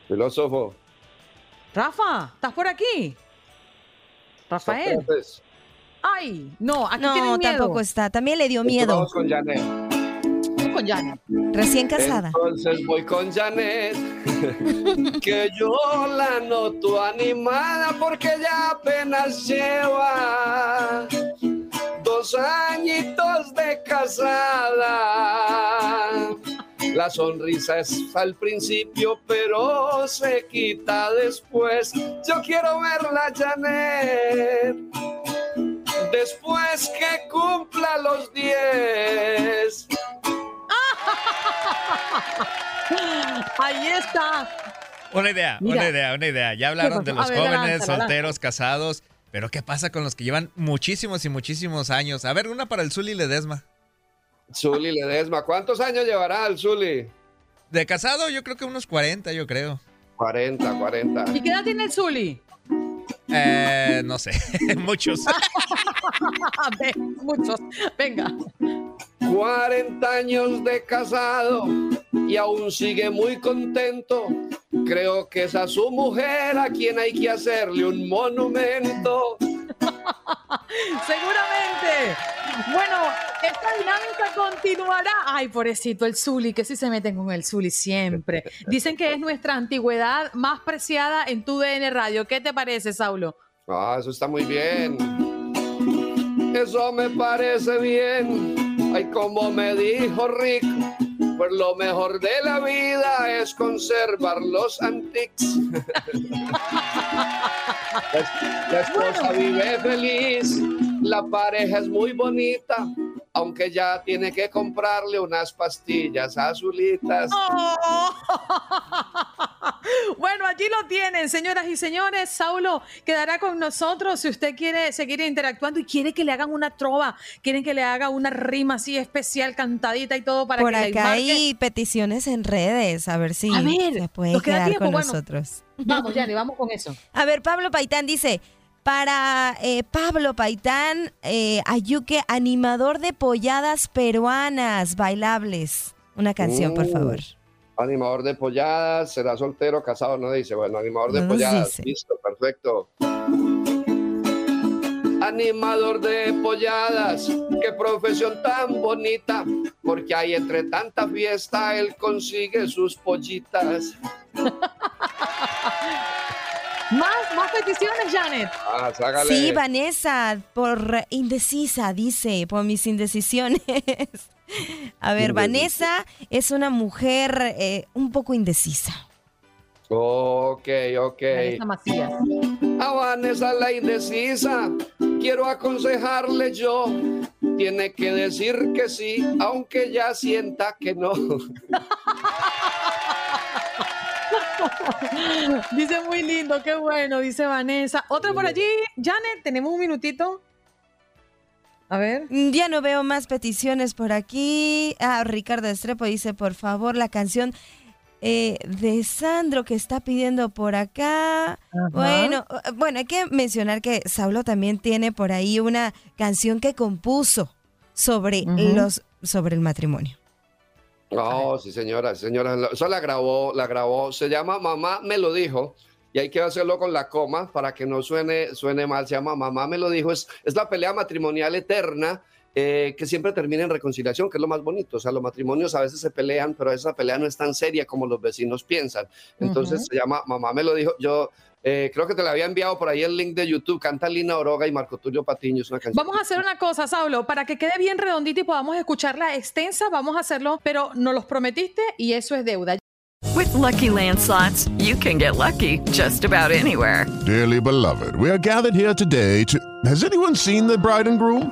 Filósofo. Rafa, ¿estás por aquí? Rafael. Ay, no, aquí no, miedo. tampoco está. También le dio miedo. Vamos con Janet con Janet. Recién casada. Entonces voy con Janet, (laughs) que yo la noto animada porque ya apenas lleva dos añitos de casada. La sonrisa es al principio, pero se quita después. Yo quiero verla, Janet. Después que cumpla los diez. (laughs) Ahí está. Una idea, Mira. una idea, una idea. Ya hablaron de los ver, jóvenes, lánzala, solteros, casados. Pero ¿qué pasa con los que llevan muchísimos y muchísimos años? A ver, una para el Zuli Ledesma. Zuli Ledesma, ¿cuántos años llevará el Zuli? De casado, yo creo que unos 40, yo creo. 40, 40. ¿Y qué edad tiene el Zuli? Eh, no sé, (laughs) muchos. (laughs) Ve, Muchos. Venga. 40 años de casado y aún sigue muy contento. Creo que es a su mujer a quien hay que hacerle un monumento. (laughs) Seguramente. Bueno, esta dinámica continuará. Ay, pobrecito, el Zuli, que sí se meten con el Zuli siempre. Dicen que es nuestra antigüedad más preciada en tu DN Radio. ¿Qué te parece, Saulo? Ah, eso está muy bien. Eso me parece bien. Ay, como me dijo Rick, pues lo mejor de la vida es conservar los antiques. (laughs) La, la esposa vive feliz, la pareja es muy bonita, aunque ya tiene que comprarle unas pastillas azulitas. Oh. (laughs) Bueno, allí lo tienen, señoras y señores. Saulo quedará con nosotros si usted quiere seguir interactuando y quiere que le hagan una trova, quieren que le haga una rima así especial, cantadita y todo para Por que le acá hay peticiones en redes, a ver si A ver, se puede nos queda quedar tiempo, con bueno. nosotros. Vamos, Yanni, vamos con eso. A ver, Pablo Paitán dice, para eh, Pablo Paitán, eh, Ayuque, animador de polladas peruanas bailables. Una canción, por Uh, favor. Animador de polladas, será soltero, casado, no dice. Bueno, animador de No polladas, dice. listo, perfecto. Animador de polladas, qué profesión tan bonita, porque ahí entre tanta fiesta él consigue sus pollitas. (laughs) Más, más peticiones, Janet. Ah. Sí, Vanessa, por indecisa, dice, por mis indecisiones. (laughs) A ver. Vanessa es una mujer eh, un poco indecisa. Ok, ok. Vanessa Macías. A Vanessa la indecisa, quiero aconsejarle yo. Tiene que decir que sí, aunque ya sienta que no. (laughs) (laughs) Dice muy lindo, qué bueno, dice Vanessa. Otra por allí, Janet, tenemos un minutito. A ver. Ya no veo más peticiones por aquí. Ah, Ricardo Estrepo dice, por favor, la canción eh, de Sandro que está pidiendo por acá. Bueno, bueno, hay que mencionar que Saulo también tiene por ahí una canción que compuso sobre los sobre el matrimonio. No, sí, señora, señora. Eso la grabó, la grabó. Se llama Mamá me lo dijo. Y hay que hacerlo con la coma para que no suene, suene mal. Se llama Mamá me lo dijo. Es, es la pelea matrimonial eterna eh, que siempre termina en reconciliación, que es lo más bonito. O sea, los matrimonios a veces se pelean, pero esa pelea no es tan seria como los vecinos piensan. Entonces se llama Mamá me lo dijo. Yo eh, creo que te la había enviado por ahí el link de YouTube. Canta Lina Oroga y Marco Tulio Patiño. Es una canción. Vamos a hacer una cosa, Saulo, para que quede bien redondita y podamos escucharla extensa, vamos a hacerlo, pero nos los prometiste y eso es deuda. With Lucky Land slots, you can get lucky just about anywhere. Dearly beloved, we are gathered here today to. Has anyone seen the bride and groom?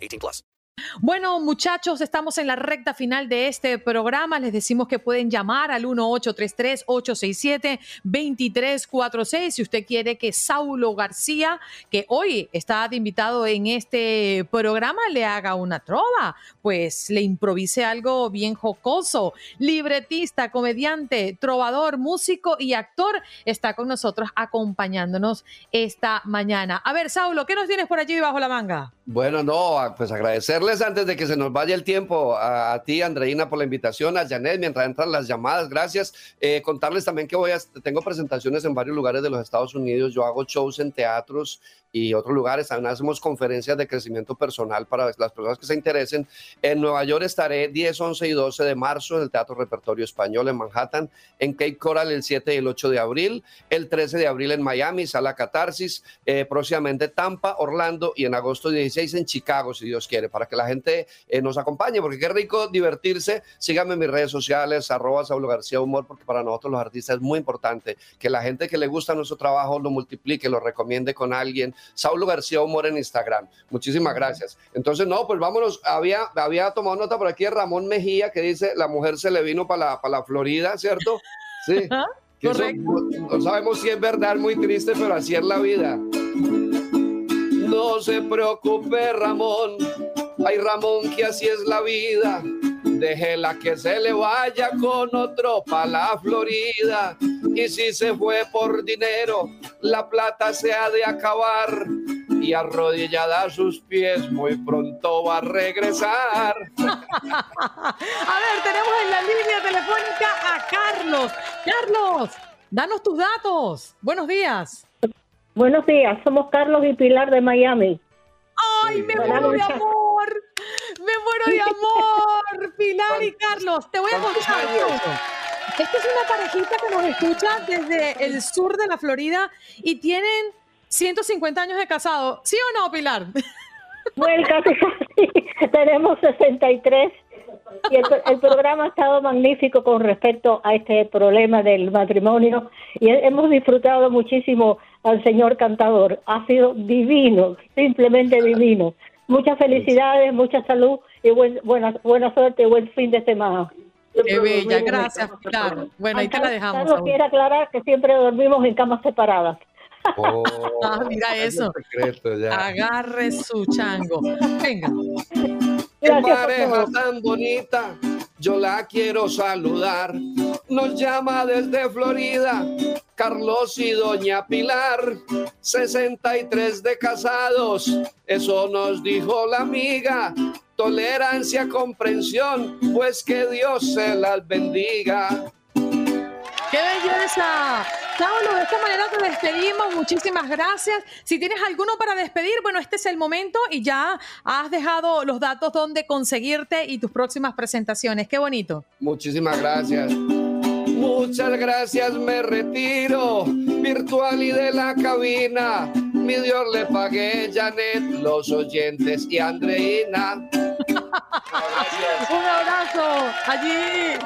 18 plus. Bueno, muchachos, estamos en la recta final de este programa. Les decimos que pueden llamar al 1-833-867-2346 si usted quiere que Saulo García, que hoy está de invitado en este programa, le haga una trova, pues le improvise algo bien jocoso. Libretista, comediante, trovador, músico y actor está con nosotros acompañándonos esta mañana. A ver, Saulo, ¿qué nos tienes por allí bajo la manga? Bueno, no, pues agradecerles antes de que se nos vaya el tiempo a, ti, Andreina, por la invitación, a Janet, mientras entran las llamadas, gracias. Eh, contarles también que voy a, tengo presentaciones en varios lugares de los Estados Unidos, yo hago shows en teatros y otros lugares, también hacemos conferencias de crecimiento personal para las personas que se interesen. En Nueva York estaré 10, 11 y 12 de marzo en el Teatro Repertorio Español en Manhattan, en Cape Coral el 7 y el 8 de abril, el 13 de abril en Miami, Sala Catarsis, eh, próximamente Tampa, Orlando y en agosto 16 en Chicago, si Dios quiere, para que la gente eh, nos acompañe, porque qué rico divertirse. Síganme en mis redes sociales, arroba Saulo García Humor, porque para nosotros los artistas es muy importante que la gente que le gusta nuestro trabajo lo multiplique, lo recomiende con alguien. Saulo García Humor en Instagram. Muchísimas gracias. Entonces, no, pues vámonos. Había, había tomado nota por aquí de Ramón Mejía que dice, la mujer se le vino para la, para la Florida, ¿cierto? Sí. (laughs) Que eso no, no sabemos si es verdad, muy triste, pero así es la vida. No se preocupe, Ramón. Ay, Ramón, que así es la vida. Déjela que se le vaya con otro pa' la Florida. Y si se fue por dinero, la plata se ha de acabar. Y arrodillada a sus pies, muy pronto va a regresar. (laughs) A ver, tenemos en la línea telefónica a Carlos. Carlos, danos tus datos. Buenos días. Buenos días, somos Carlos y Pilar de Miami. ¡Ay, me muero de amor! ¡Me muero de amor! (laughs) Pilar y Carlos, te voy a contar algo. Esta es una parejita que nos escucha desde el sur de la Florida y tienen 150 años de casado. ¿Sí o no, Pilar? (laughs) Bueno, casi, casi. Tenemos 63 y el, el programa ha estado magnífico con respecto a este problema del matrimonio y he- hemos disfrutado muchísimo al señor cantador. Ha sido divino, simplemente divino. Muchas felicidades, mucha salud y buen- buena, buena suerte y buen fin de semana. Qué bella, gracias, Pilar. Bueno, ahí te la dejamos. Carlos aún. quiere aclarar que siempre dormimos en camas separadas. (laughs) Ah, mira eso. Secreto, ya. Agarre su chango. Venga. Qué pareja tan bonita, yo la quiero saludar. Nos llama desde Florida Carlos y Doña Pilar, 63 de casados, eso nos dijo la amiga. Tolerancia, comprensión, pues que Dios se las bendiga. ¡Qué belleza! Saulo, de esta manera te despedimos. Muchísimas gracias. Si tienes alguno para despedir, bueno, este es el momento y ya has dejado los datos donde conseguirte y tus próximas presentaciones. ¡Qué bonito! Muchísimas gracias. Muchas gracias, me retiro, virtual y de la cabina. Mi Dios le pagué, Janet, los oyentes y Andreina. (laughs) Un abrazo. Allí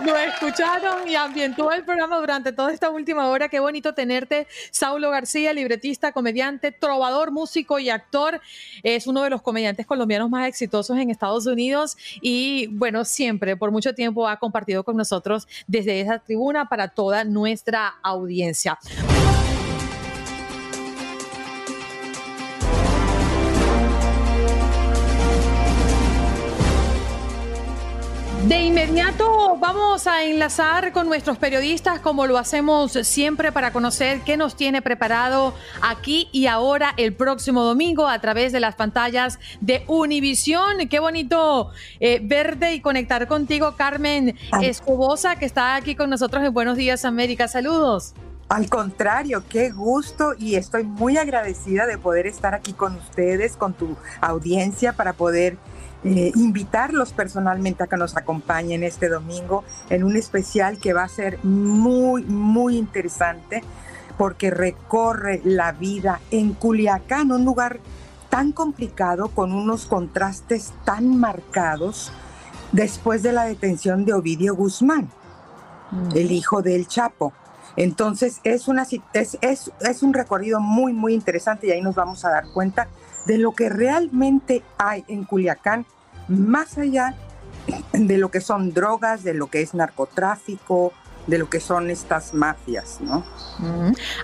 lo escucharon y ambientó el programa durante toda esta última hora. Qué bonito tenerte. Saulo García, libretista, comediante, trovador, músico y actor. Es uno de los comediantes colombianos más exitosos en Estados Unidos y bueno, siempre por mucho tiempo ha compartido con nosotros desde esa tribuna para toda nuestra audiencia. De inmediato vamos a enlazar con nuestros periodistas como lo hacemos siempre para conocer qué nos tiene preparado aquí y ahora el próximo domingo a través de las pantallas de Univisión. Qué bonito eh, verte y conectar contigo, Carmen Escobosa, que está aquí con nosotros en Buenos Días América. Saludos. Al contrario, qué gusto y estoy muy agradecida de poder estar aquí con ustedes, con tu audiencia, para poder eh, invitarlos personalmente a que nos acompañen este domingo en un especial que va a ser muy, muy interesante porque recorre la vida en Culiacán, un lugar tan complicado con unos contrastes tan marcados después de la detención de Ovidio Guzmán, el hijo del Chapo. Entonces es, una, es, es, es un recorrido muy, muy interesante y ahí nos vamos a dar cuenta de lo que realmente hay en Culiacán, más allá de lo que son drogas, de lo que es narcotráfico, de lo que son estas mafias, ¿no?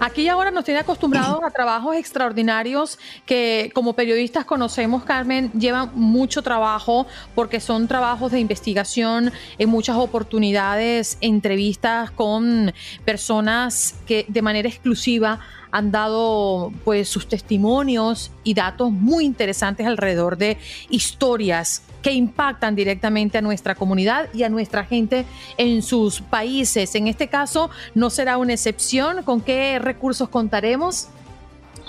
Aquí ahora nos tiene acostumbrados a trabajos extraordinarios que como periodistas conocemos, Carmen, llevan mucho trabajo porque son trabajos de investigación, en muchas oportunidades, entrevistas con personas que de manera exclusiva han dado pues sus testimonios y datos muy interesantes alrededor de historias que impactan directamente a nuestra comunidad y a nuestra gente en sus países. En este caso no será una excepción. ¿Con qué recursos contaremos?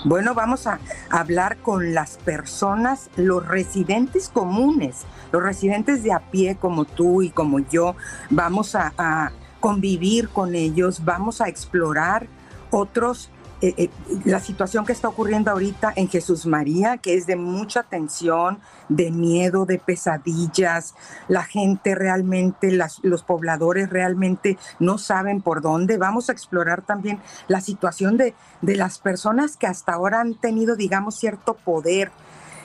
Bueno, vamos a hablar con las personas, los residentes comunes, los residentes de a pie como tú y como yo. Vamos a, convivir con ellos, vamos a explorar otros eh, eh, la situación que está ocurriendo ahorita en Jesús María, que es de mucha tensión, de miedo, de pesadillas. La gente realmente, los pobladores realmente no saben por dónde. Vamos a explorar también la situación de, de las personas que hasta ahora han tenido, digamos, cierto poder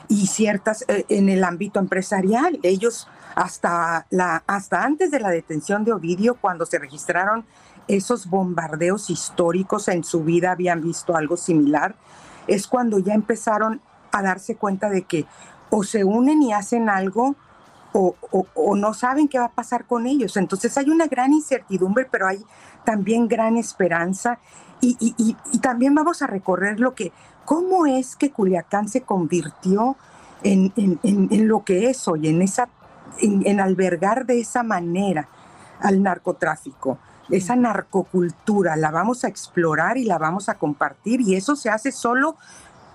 y ciertas eh, en el ámbito empresarial. Ellos hasta, la, hasta antes de la detención de Ovidio, cuando se registraron esos bombardeos históricos en su vida habían visto algo similar, es cuando ya empezaron a darse cuenta de que o se unen y hacen algo o, no saben qué va a pasar con ellos. Entonces hay una gran incertidumbre, pero hay también gran esperanza y, también vamos a recorrer lo que, cómo es que Culiacán se convirtió en, en lo que es hoy, en, esa, en albergar de esa manera al narcotráfico esa narcocultura, la vamos a explorar y la vamos a compartir y eso se hace solo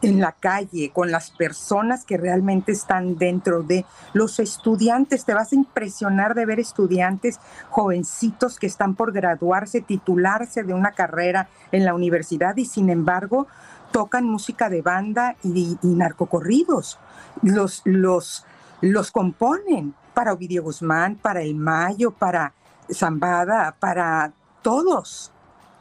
en la calle, con las personas que realmente están dentro de los estudiantes. Te vas a impresionar de ver estudiantes jovencitos que están por graduarse, titularse de una carrera en la universidad y sin embargo tocan música de banda y, narcocorridos. Los, los, los componen para Ovidio Guzmán, para El Mayo, para Zambada, para todos.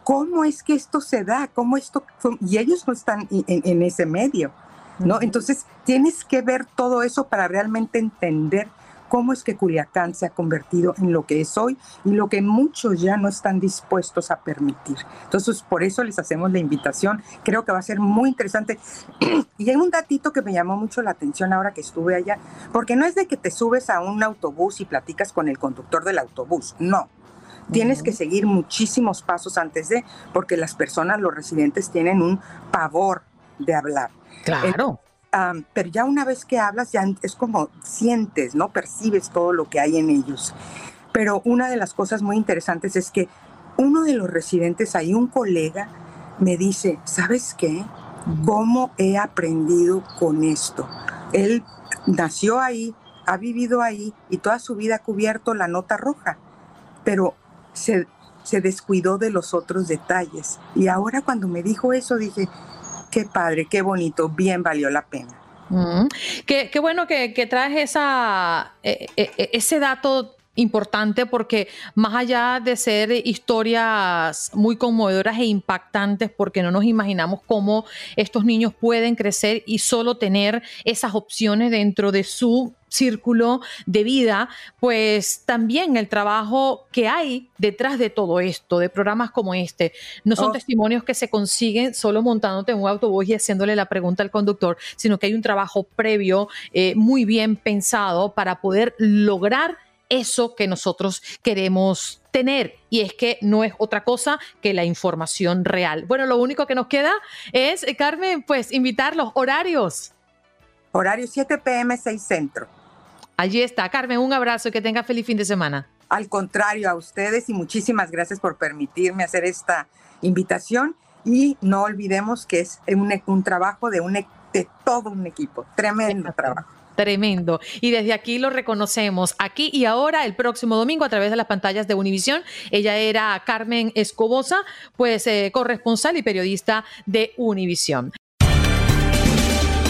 ¿Cómo es que esto se da? ¿Cómo esto? Y ellos no están en, ese medio, ¿no? Entonces tienes que ver todo eso para realmente entender cómo es que Culiacán se ha convertido en lo que es hoy y lo que muchos ya no están dispuestos a permitir. Entonces, por eso les hacemos la invitación. Creo que va a ser muy interesante. (clears throat) y hay un datito que me llamó mucho la atención ahora que estuve allá, porque no es de que te subes a un autobús y platicas con el conductor del autobús, no. Tienes que seguir muchísimos pasos antes de, porque las personas, los residentes, tienen un pavor de hablar. Claro pero ya una vez que hablas, ya es como sientes, ¿no? Percibes todo lo que hay en ellos. Pero una de las cosas muy interesantes es que uno de los residentes ahí, un colega, me dice, ¿sabes qué? ¿Cómo he aprendido con esto? Él nació ahí, ha vivido ahí y toda su vida ha cubierto la nota roja, pero se, se descuidó de los otros detalles. Y ahora cuando me dijo eso dije, qué padre, qué bonito, bien valió la pena. Mm. Qué, bueno que, traes esa, eh, eh, eh, ese dato importante porque más allá de ser historias muy conmovedoras e impactantes porque no nos imaginamos cómo estos niños pueden crecer y solo tener esas opciones dentro de su círculo de vida, pues también el trabajo que hay detrás de todo esto, de programas como este, no son oh. testimonios que se consiguen solo montándote en un autobús y haciéndole la pregunta al conductor, sino que hay un trabajo previo eh, muy bien pensado para poder lograr eso que nosotros queremos tener y es que no es otra cosa que la información real. Bueno, lo único que nos queda es, eh, Carmen, pues invitar los horarios. Horario 7 pm 6 centro. Allí está. Carmen, un abrazo y que tenga feliz fin de semana. Al contrario, a ustedes y muchísimas gracias por permitirme hacer esta invitación y no olvidemos que es un, trabajo de, un, de todo un equipo. Tremendo trabajo. Tremendo. Y desde aquí lo reconocemos, aquí y ahora, el próximo domingo, a través de las pantallas de Univisión. Ella era Carmen Escobosa, pues eh, corresponsal y periodista de Univisión.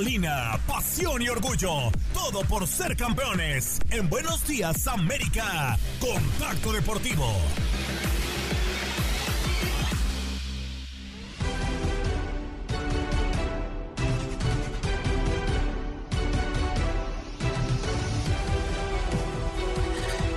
Adrenalina, pasión y orgullo. Todo por ser campeones. En Buenos Días América. Contacto Deportivo.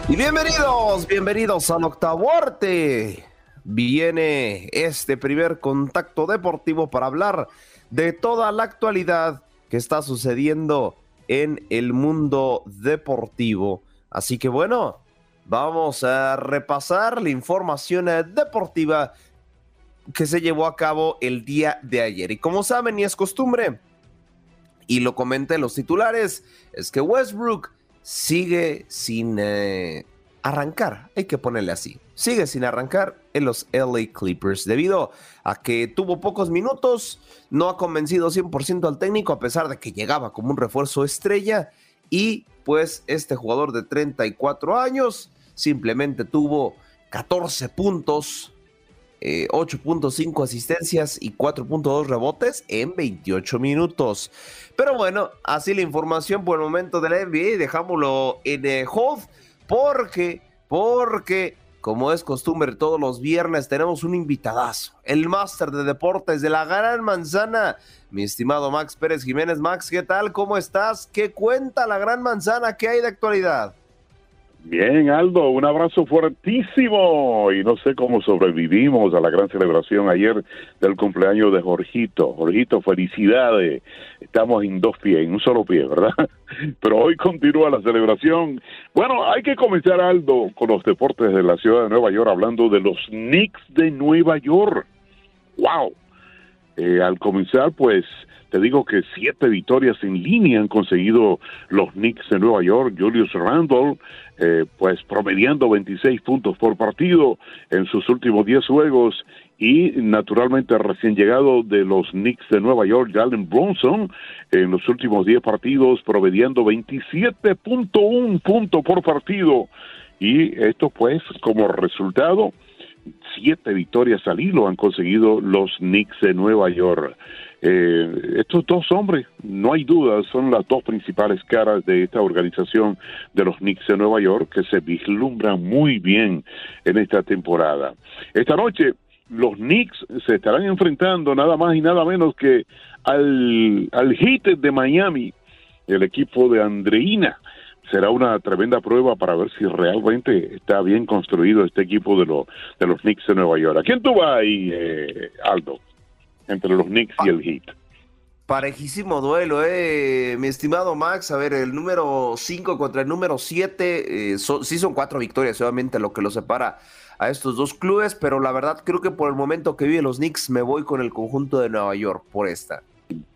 Y bienvenidos, bienvenidos al octavo arte. Viene este primer contacto deportivo para hablar de toda la actualidad que está sucediendo en el mundo deportivo. Así que bueno, vamos a repasar la información deportiva que se llevó a cabo el día de ayer. Y como saben y es costumbre, y lo comenté en los titulares, es que Westbrook sigue sin eh, arrancar, hay que ponerle así, sigue sin arrancar en los LA Clippers debido a que tuvo pocos minutos, no ha convencido 100% al técnico a pesar de que llegaba como un refuerzo estrella y pues este jugador de 34 años simplemente tuvo 14 puntos, 8.5 eh, asistencias y 4.2 rebotes en 28 minutos. Pero bueno, así la información por el momento de la NBA. Dejámoslo en el hold porque, porque, como es costumbre todos los viernes, tenemos un invitadazo, el máster de deportes de la Gran Manzana, mi estimado Max Pérez Jiménez. Max, ¿qué tal? ¿Cómo estás? ¿Qué cuenta la Gran Manzana? ¿Qué hay de actualidad? Bien, Aldo, un abrazo fuertísimo y no sé cómo sobrevivimos a la gran celebración ayer del cumpleaños de Jorgito. Jorgito, felicidades. Estamos en dos pies, en un solo pie, ¿verdad? (laughs) Pero hoy continúa la celebración. Bueno, hay que comenzar, Aldo, con los deportes de la ciudad de Nueva York, hablando de los Knicks de Nueva York. ¡Wow! Eh, al comenzar, pues te digo que siete victorias en línea han conseguido los Knicks de Nueva York. Julius Randle, eh, pues promediando 26 puntos por partido en sus últimos 10 juegos. Y naturalmente recién llegado de los Knicks de Nueva York, Jalen Bronson, en los últimos 10 partidos, promediando 27.1 puntos por partido. Y esto pues como resultado, siete victorias al hilo han conseguido los Knicks de Nueva York. Eh, estos dos hombres, no hay duda, son las dos principales caras de esta organización de los Knicks de Nueva York que se vislumbran muy bien en esta temporada. Esta noche los Knicks se estarán enfrentando nada más y nada menos que al, al Heat de Miami, el equipo de Andreina. Será una tremenda prueba para ver si realmente está bien construido este equipo de, los de los Knicks de Nueva York. ¿A quién tú vas ahí, eh, Aldo? Entre los Knicks y el Heat. Parejísimo duelo, eh, mi estimado Max. A ver, el número 5 contra el número 7. Eh, sí son cuatro victorias, obviamente, lo que lo separa a estos dos clubes, pero la verdad creo que por el momento que viven los Knicks me voy con el conjunto de Nueva York por esta.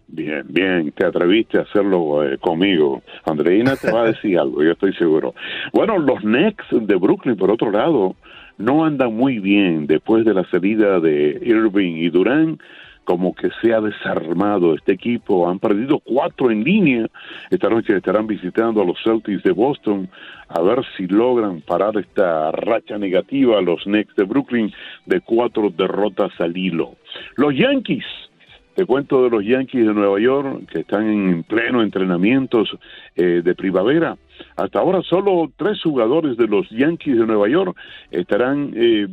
Bien, bien, te atreviste a hacerlo eh, conmigo. Andreina te va a decir (laughs) algo, yo estoy seguro. Bueno, los Knicks de Brooklyn, por otro lado, no andan muy bien después de la salida de Irving y Durán como que se ha desarmado este equipo. Han perdido cuatro en línea. Esta noche estarán visitando a los Celtics de Boston a ver si logran parar esta racha negativa a los Knicks de Brooklyn de cuatro derrotas al hilo. Los Yankees. Te cuento de los Yankees de Nueva York que están en pleno entrenamientos eh, de primavera. Hasta ahora solo tres jugadores de los Yankees de Nueva York estarán eh,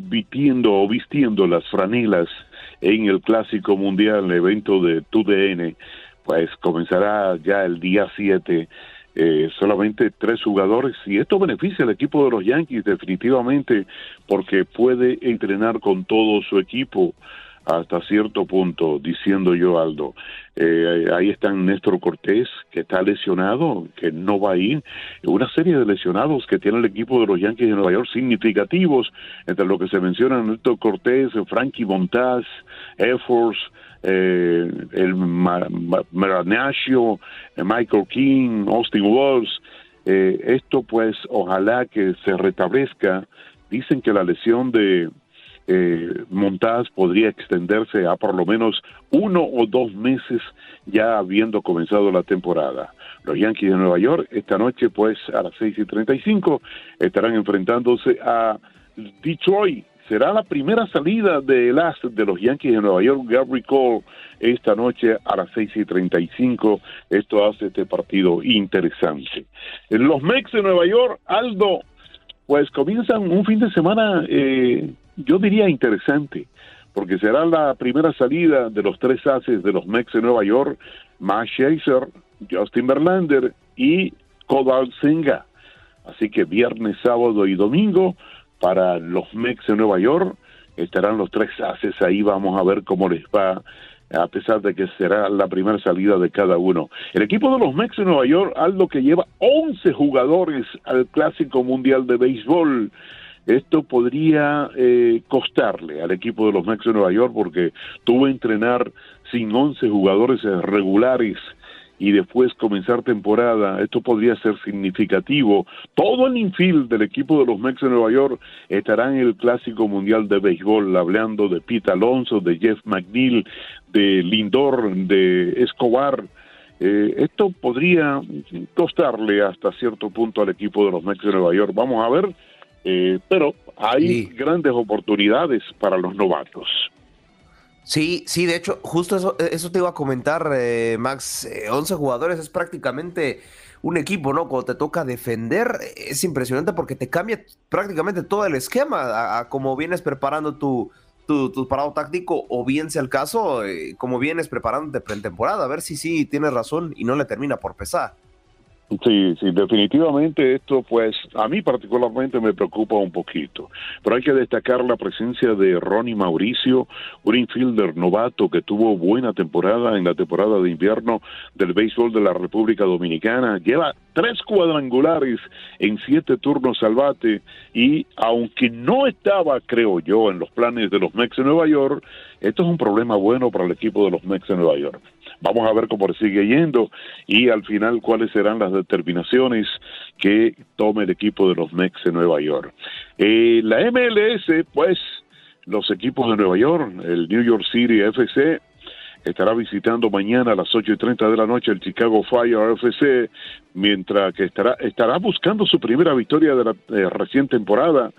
o vistiendo las franelas en el Clásico Mundial, el evento de TUDN, pues comenzará ya el día 7. Eh, solamente tres jugadores y esto beneficia al equipo de los Yankees definitivamente porque puede entrenar con todo su equipo hasta cierto punto, diciendo yo, Aldo. Eh, ahí están Néstor Cortés, que está lesionado, que no va a ir. Una serie de lesionados que tiene el equipo de los Yankees de Nueva York significativos, entre lo que se menciona Néstor Cortés, Frankie Montaz, Air Force, eh, el Maranasio, eh, Michael King, Austin Walls. Eh, esto pues ojalá que se restablezca. Dicen que la lesión de eh, Montaz podría extenderse a por lo menos uno o dos meses ya habiendo comenzado la temporada. Los Yankees de Nueva York esta noche pues a las seis y treinta y cinco estarán enfrentándose a Detroit. Será la primera salida del as de los Yankees de Nueva York, Gary Cole, esta noche a las seis y treinta y cinco. Esto hace este partido interesante. Los Mex de Nueva York, Aldo, pues comienzan un fin de semana eh, yo diría interesante, porque será la primera salida de los tres haces de los Mex de Nueva York, Max Scherzer, Justin Verlander y Kodal Senga. Así que viernes, sábado y domingo para los Mex de Nueva York estarán los tres haces ahí, vamos a ver cómo les va a pesar de que será la primera salida de cada uno. El equipo de los Mex de Nueva York, algo que lleva 11 jugadores al Clásico Mundial de Béisbol. Esto podría eh, costarle al equipo de los Mex de Nueva York porque tuvo que entrenar sin 11 jugadores regulares y después comenzar temporada, esto podría ser significativo. Todo el infield del equipo de los Mex de Nueva York estará en el Clásico Mundial de Béisbol, hablando de Pete Alonso, de Jeff McNeil, de Lindor, de Escobar. Eh, esto podría costarle hasta cierto punto al equipo de los Mex de Nueva York. Vamos a ver, eh, pero hay grandes oportunidades para los novatos. Sí, sí, de hecho, justo eso, eso te iba a comentar, eh, Max. 11 jugadores es prácticamente un equipo, ¿no? Cuando te toca defender, es impresionante porque te cambia prácticamente todo el esquema a, como vienes preparando tu, tu, parado táctico, o bien sea el caso, eh, como vienes preparándote pretemporada, a ver si sí tienes razón y no le termina por pesar. Sí, sí, definitivamente esto pues a mí particularmente me preocupa un poquito, pero hay que destacar la presencia de Ronnie Mauricio, un infielder novato que tuvo buena temporada en la temporada de invierno del béisbol de la República Dominicana, lleva tres cuadrangulares en siete turnos al bate y aunque no estaba, creo yo, en los planes de los Mex de Nueva York, esto es un problema bueno para el equipo de los Mex de Nueva York. Vamos a ver cómo sigue yendo y al final cuáles serán las determinaciones que tome el equipo de los Mex de Nueva York. Eh, la MLS, pues, los equipos de Nueva York, el New York City FC, estará visitando mañana a las ocho y treinta de la noche el Chicago Fire FC, mientras que estará, estará buscando su primera victoria de la eh, recién temporada.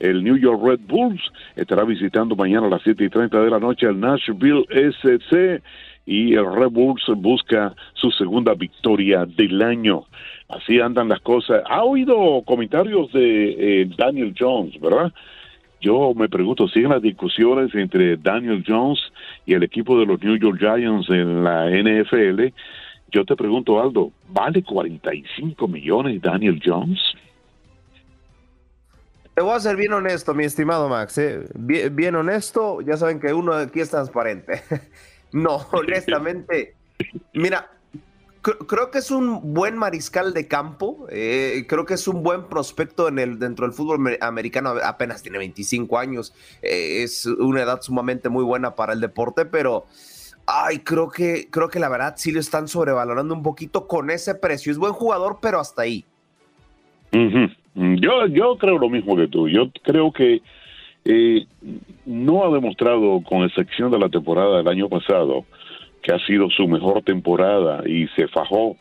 El New York Red Bulls estará visitando mañana a las siete y treinta de la noche el Nashville SC y el Red Bulls busca su segunda victoria del año. Así andan las cosas. Ha oído comentarios de eh, Daniel Jones, ¿verdad? Yo me pregunto, ¿siguen las discusiones entre Daniel Jones y el equipo de los New York Giants en la NFL? Yo te pregunto, Aldo, ¿vale 45 millones Daniel Jones? Te voy a ser bien honesto, mi estimado Max. ¿eh? bien, honesto, ya saben que uno aquí es transparente. (laughs) No, (laughs) honestamente. Mira, creo que es un buen mariscal de campo. Eh, creo que es un buen prospecto en el, dentro del fútbol americano. Apenas tiene 25 años. Eh, es una edad sumamente muy buena para el deporte, pero. Ay, creo que, creo que la verdad sí lo están sobrevalorando un poquito con ese precio. Es buen jugador, pero hasta ahí. Yo, yo creo lo mismo que tú. Yo creo que eh, no ha demostrado, con excepción de la temporada del año pasado, que ha sido su mejor temporada y se fajó,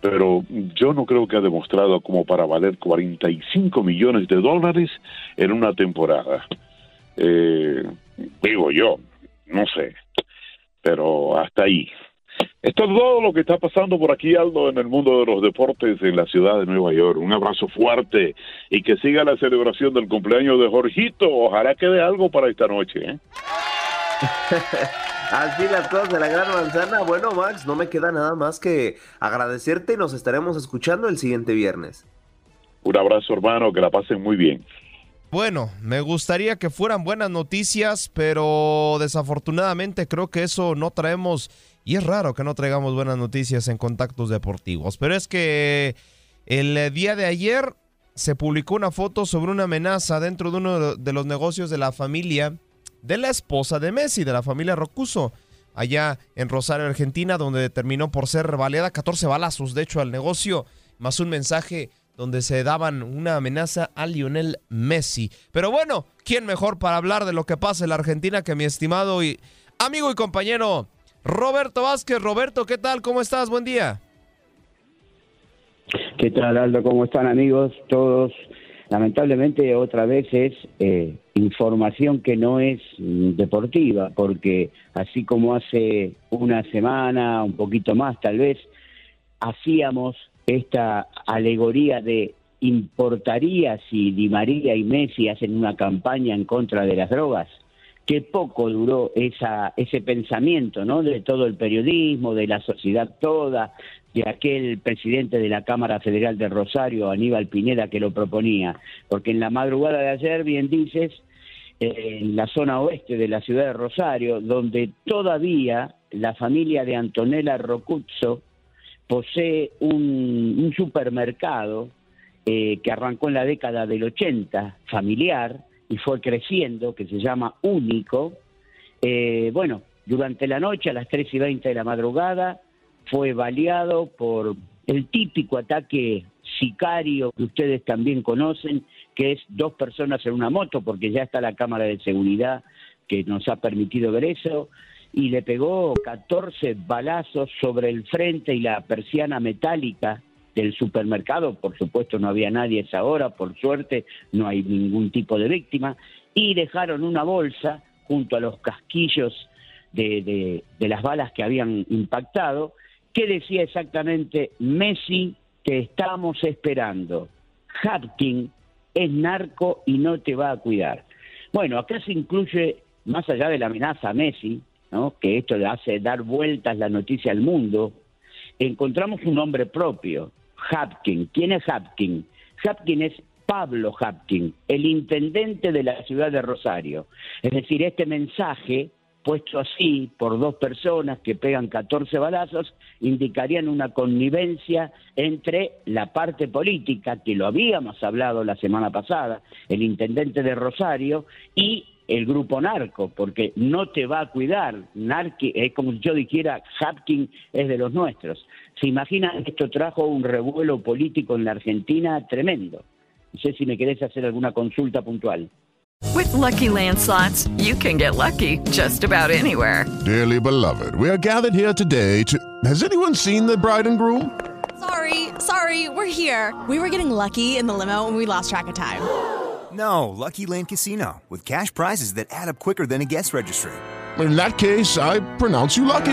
pero yo no creo que ha demostrado como para valer 45 millones de dólares en una temporada. Eh, digo yo, no sé, pero hasta ahí. Esto es todo lo que está pasando por aquí, Aldo, en el mundo de los deportes en la ciudad de Nueva York. Un abrazo fuerte y que siga la celebración del cumpleaños de Jorgito. Ojalá quede algo para esta noche. ¿eh? (laughs) Así las cosas de la gran manzana. Bueno, Max, no me queda nada más que agradecerte y nos estaremos escuchando el siguiente viernes. Un abrazo, hermano, que la pasen muy bien. Bueno, me gustaría que fueran buenas noticias, pero desafortunadamente creo que eso no traemos y es raro que no traigamos buenas noticias en contactos deportivos, pero es que el día de ayer se publicó una foto sobre una amenaza dentro de uno de los negocios de la familia de la esposa de Messi, de la familia Rocuso, allá en Rosario, Argentina, donde terminó por ser baleada 14 balazos, de hecho, al negocio, más un mensaje donde se daban una amenaza a Lionel Messi. Pero bueno, ¿quién mejor para hablar de lo que pasa en la Argentina que mi estimado y amigo y compañero Roberto Vázquez. Roberto, ¿qué tal? ¿Cómo estás? Buen día. ¿Qué tal, Aldo? ¿Cómo están, amigos? Todos. Lamentablemente, otra vez es eh, información que no es mm, deportiva, porque así como hace una semana, un poquito más tal vez, hacíamos esta alegoría de importaría si Di María y Messi hacen una campaña en contra de las drogas que poco duró esa, ese pensamiento, ¿no? De todo el periodismo, de la sociedad toda, de aquel presidente de la Cámara Federal de Rosario, Aníbal Pineda, que lo proponía. Porque en la madrugada de ayer, bien dices, en la zona oeste de la ciudad de Rosario, donde todavía la familia de Antonella Rocuzzo posee un, un supermercado eh, que arrancó en la década del 80, familiar, y fue creciendo, que se llama Único. Eh, bueno, durante la noche, a las 3 y 20 de la madrugada, fue baleado por el típico ataque sicario que ustedes también conocen, que es dos personas en una moto, porque ya está la cámara de seguridad que nos ha permitido ver eso, y le pegó 14 balazos sobre el frente y la persiana metálica del supermercado, por supuesto no había nadie a esa hora, por suerte no hay ningún tipo de víctima, y dejaron una bolsa junto a los casquillos de, de, las balas que habían impactado, que decía exactamente Messi, te estamos esperando. Hapkin es narco y no te va a cuidar. Bueno, acá se incluye, más allá de la amenaza a Messi, ¿no? que esto le hace dar vueltas la noticia al mundo, encontramos un nombre propio, Hapkin. ¿Quién es Hapkin? Hapkin es Pablo Hapkin, el intendente de la ciudad de Rosario. Es decir, este mensaje puesto así por dos personas que pegan 14 balazos, indicarían una connivencia entre la parte política, que lo habíamos hablado la semana pasada, el intendente de Rosario, y el grupo narco, porque no te va a cuidar. Narqui, es como si yo dijera, Hapkin es de los nuestros. Se imaginan esto trajo un revuelo político en la Argentina tremendo. No sé si me querés hacer alguna consulta puntual. With Lucky Land slots, you can get lucky just about anywhere. Dearly beloved, we are gathered here today to. Has anyone seen the bride and groom? Sorry, sorry, we're here. We were getting lucky in the limo and we lost track of time. No, Lucky Land Casino, with cash prizes that add up quicker than a guest registry. In that case, I pronounce you lucky.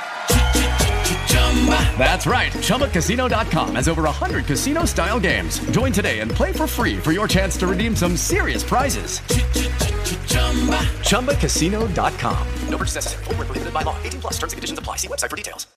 That's right. ChumbaCasino.com has over 100 casino style games. Join today and play for free for your chance to redeem some serious prizes. ChumbaCasino.com. No purchase necessary. Void where prohibited by law. 18 plus. Terms and conditions apply. See website for details.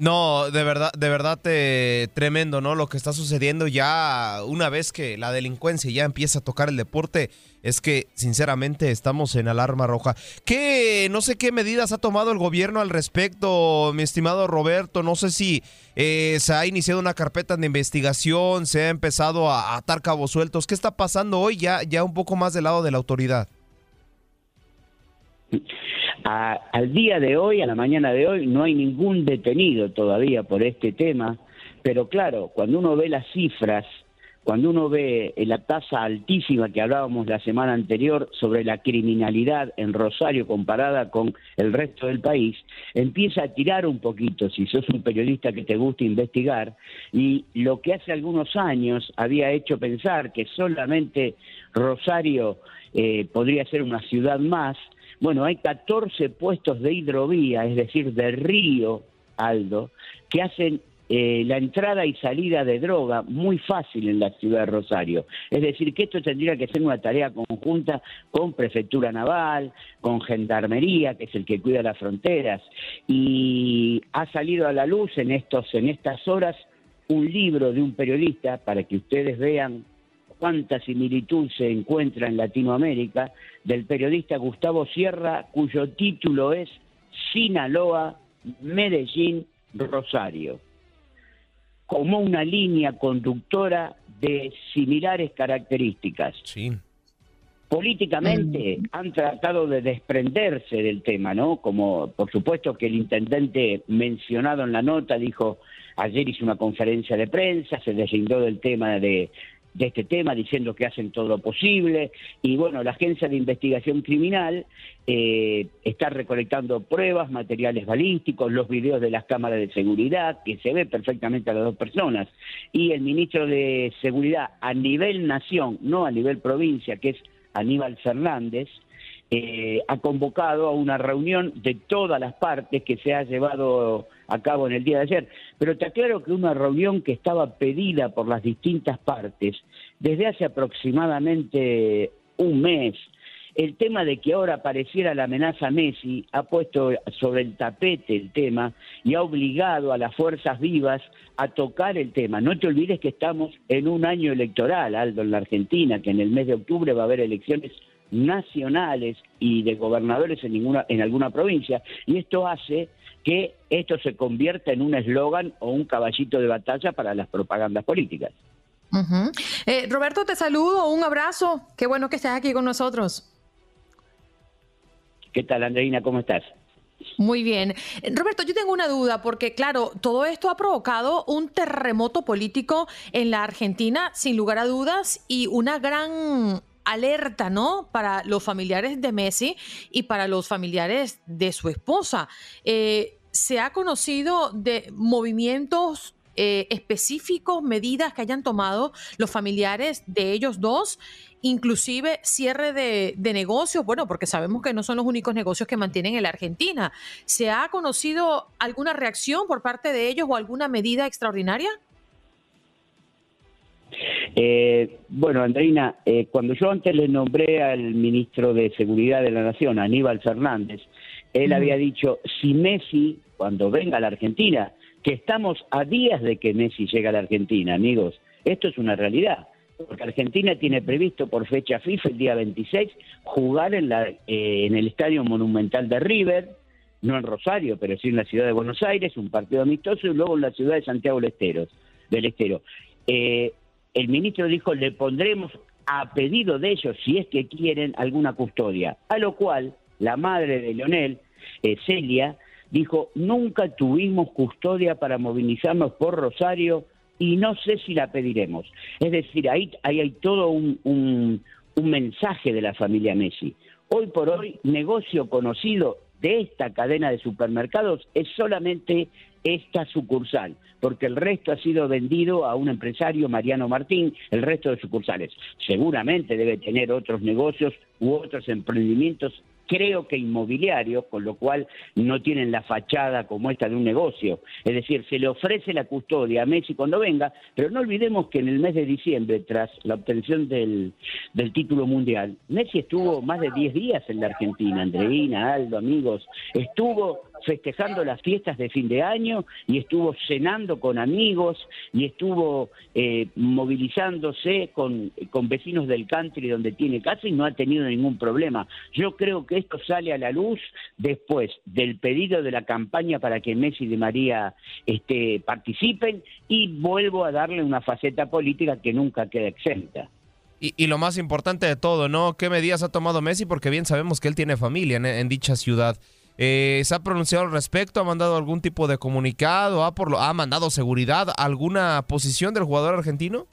No, de verdad, de verdad eh, tremendo, ¿no? Lo que está sucediendo ya una vez que la delincuencia ya empieza a tocar el deporte, es que sinceramente estamos en alarma roja. ¿Qué, no sé qué medidas ha tomado el gobierno al respecto, mi estimado Roberto? No sé si eh, se ha iniciado una carpeta de investigación, se ha empezado a atar cabos sueltos. ¿Qué está pasando hoy ya, ya un poco más del lado de la autoridad? Al día de hoy, a la mañana de hoy, no hay ningún detenido todavía por este tema, pero claro, cuando uno ve las cifras, cuando uno ve eh, la tasa altísima que hablábamos la semana anterior sobre la criminalidad en Rosario comparada con el resto del país, empieza a tirar un poquito, si sos un periodista que te gusta investigar, y lo que hace algunos años había hecho pensar que solamente Rosario eh, podría ser una ciudad más, bueno, hay 14 puestos de hidrovía, es decir, de río, Aldo, que hacen eh, la entrada y salida de droga muy fácil en la ciudad de Rosario. Es decir, que esto tendría que ser una tarea conjunta con Prefectura Naval, con Gendarmería, que es el que cuida las fronteras. Y ha salido a la luz en, estos, en estas horas un libro de un periodista para que ustedes vean cuánta similitud se encuentra en Latinoamérica, del periodista Gustavo Sierra, cuyo título es Sinaloa, Medellín, Rosario, como una línea conductora de similares características. Políticamente han tratado de desprenderse del tema, ¿no? Como por supuesto que el intendente mencionado en la nota dijo, ayer hizo una conferencia de prensa, se deslindó del tema de de este tema, diciendo que hacen todo lo posible. Y bueno, la Agencia de Investigación Criminal eh, está recolectando pruebas, materiales balísticos, los videos de las cámaras de seguridad, que se ve perfectamente a las dos personas. Y el ministro de Seguridad a nivel nación, no a nivel provincia, que es Aníbal Fernández, eh, ha convocado a una reunión de todas las partes que se ha llevado a cabo en el día de ayer. Pero te aclaro que una reunión que estaba pedida por las distintas partes desde hace aproximadamente un mes. El tema de que ahora apareciera la amenaza Messi ha puesto sobre el tapete el tema y ha obligado a las fuerzas vivas a tocar el tema. No te olvides que estamos en un año electoral, Aldo, en la Argentina, que en el mes de octubre va a haber elecciones nacionales y de gobernadores en ninguna en alguna provincia y esto hace que esto se convierta en un eslogan o un caballito de batalla para las propagandas políticas. Eh, Roberto, te saludo, un abrazo. Qué bueno que estés aquí con nosotros. ¿Qué tal, Andreina? ¿Cómo estás? Muy bien. Roberto, yo tengo una duda porque, claro, todo esto ha provocado un terremoto político en la Argentina, sin lugar a dudas, y una gran alerta, ¿no? Para los familiares de Messi y para los familiares de su esposa. Eh, ¿Se ha conocido de movimientos eh, específicos, medidas que hayan tomado los familiares de ellos dos? inclusive cierre de, de, negocios, bueno, porque sabemos que no son los únicos negocios que mantienen en la Argentina. ¿Se ha conocido alguna reacción por parte de ellos o alguna medida extraordinaria? Eh, bueno, Andreina, eh, cuando yo antes le nombré al ministro de Seguridad de la Nación, Aníbal Fernández, él había dicho, si Messi, cuando venga a la Argentina, que estamos a días de que Messi llegue a la Argentina, amigos, esto es una realidad porque Argentina tiene previsto por fecha FIFA el día 26 jugar en, la, eh, en el Estadio Monumental de River, no en Rosario, pero sí en la ciudad de Buenos Aires, un partido amistoso, y luego en la ciudad de Santiago del Estero. Del Estero. Eh, el ministro dijo, le pondremos a pedido de ellos, si es que quieren, alguna custodia. A lo cual la madre de Leonel, eh, Celia, dijo, nunca tuvimos custodia para movilizarnos por Rosario y no sé si la pediremos. Es decir, ahí, ahí hay todo un, un, un, mensaje de la familia Messi. Hoy por hoy, negocio conocido de esta cadena de supermercados es solamente esta sucursal, porque el resto ha sido vendido a un empresario, Mariano Martín, el resto de sucursales. Seguramente debe tener otros negocios u otros emprendimientos creo que inmobiliarios, con lo cual no tienen la fachada como esta de un negocio. Es decir, se le ofrece la custodia a Messi cuando venga, pero no olvidemos que en el mes de diciembre, tras la obtención del, del título mundial, Messi estuvo más de 10 días en la Argentina, Andreina, Aldo, amigos, estuvo festejando las fiestas de fin de año y estuvo cenando con amigos y estuvo eh, movilizándose con, con vecinos del country donde tiene casa y no ha tenido ningún problema. Yo creo que esto sale a la luz después del pedido de la campaña para que Messi y de María este, participen y vuelvo a darle una faceta política que nunca queda exenta. Y, lo más importante de todo, ¿no? ¿Qué medidas ha tomado Messi? Porque bien sabemos que él tiene familia en dicha ciudad. Eh, ¿Se ha pronunciado al respecto? ¿Ha mandado algún tipo de comunicado? ¿Ha, por lo, ¿Ha mandado seguridad? ¿Alguna posición del jugador argentino?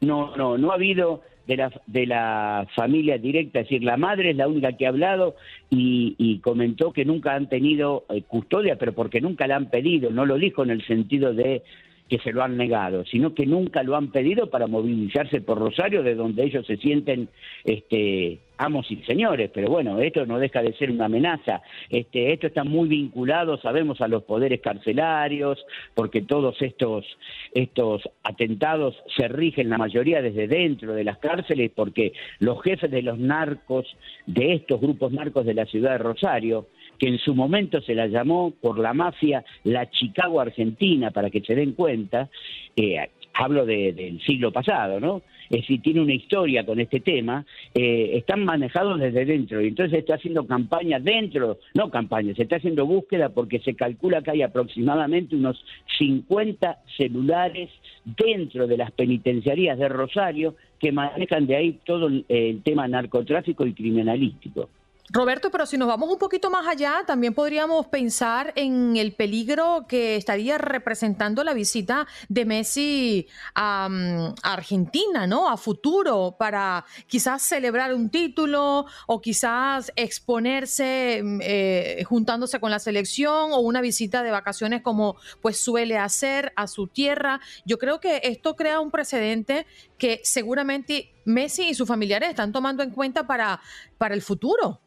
No, no, no ha habido de la, de la familia directa, es decir, la madre es la única que ha hablado y, y comentó que nunca han tenido eh, custodia, pero porque nunca la han pedido, no lo dijo en el sentido de que se lo han negado, sino que nunca lo han pedido para movilizarse por Rosario, de donde ellos se sienten este, amos y señores. Pero bueno, esto no deja de ser una amenaza. Este, esto está muy vinculado, sabemos, a los poderes carcelarios, porque todos estos, estos atentados se rigen la mayoría desde dentro de las cárceles, porque los jefes de los narcos, de estos grupos narcos de la ciudad de Rosario, que en su momento se la llamó por la mafia la Chicago Argentina, para que se den cuenta, eh, hablo de, del siglo pasado, ¿no? Es decir, tiene una historia con este tema, eh, están manejados desde dentro y entonces se está haciendo campaña dentro, no campaña, se está haciendo búsqueda porque se calcula que hay aproximadamente unos 50 celulares dentro de las penitenciarías de Rosario que manejan de ahí todo el, el tema narcotráfico y criminalístico. Roberto, pero si nos vamos un poquito más allá, también podríamos pensar en el peligro que estaría representando la visita de Messi a, mm, Argentina, ¿no? A futuro, para quizás celebrar un título o quizás exponerse mm, eh, juntándose con la selección o una visita de vacaciones como pues suele hacer a su tierra. Yo creo que esto crea un precedente que seguramente Messi y sus familiares están tomando en cuenta para, para el futuro.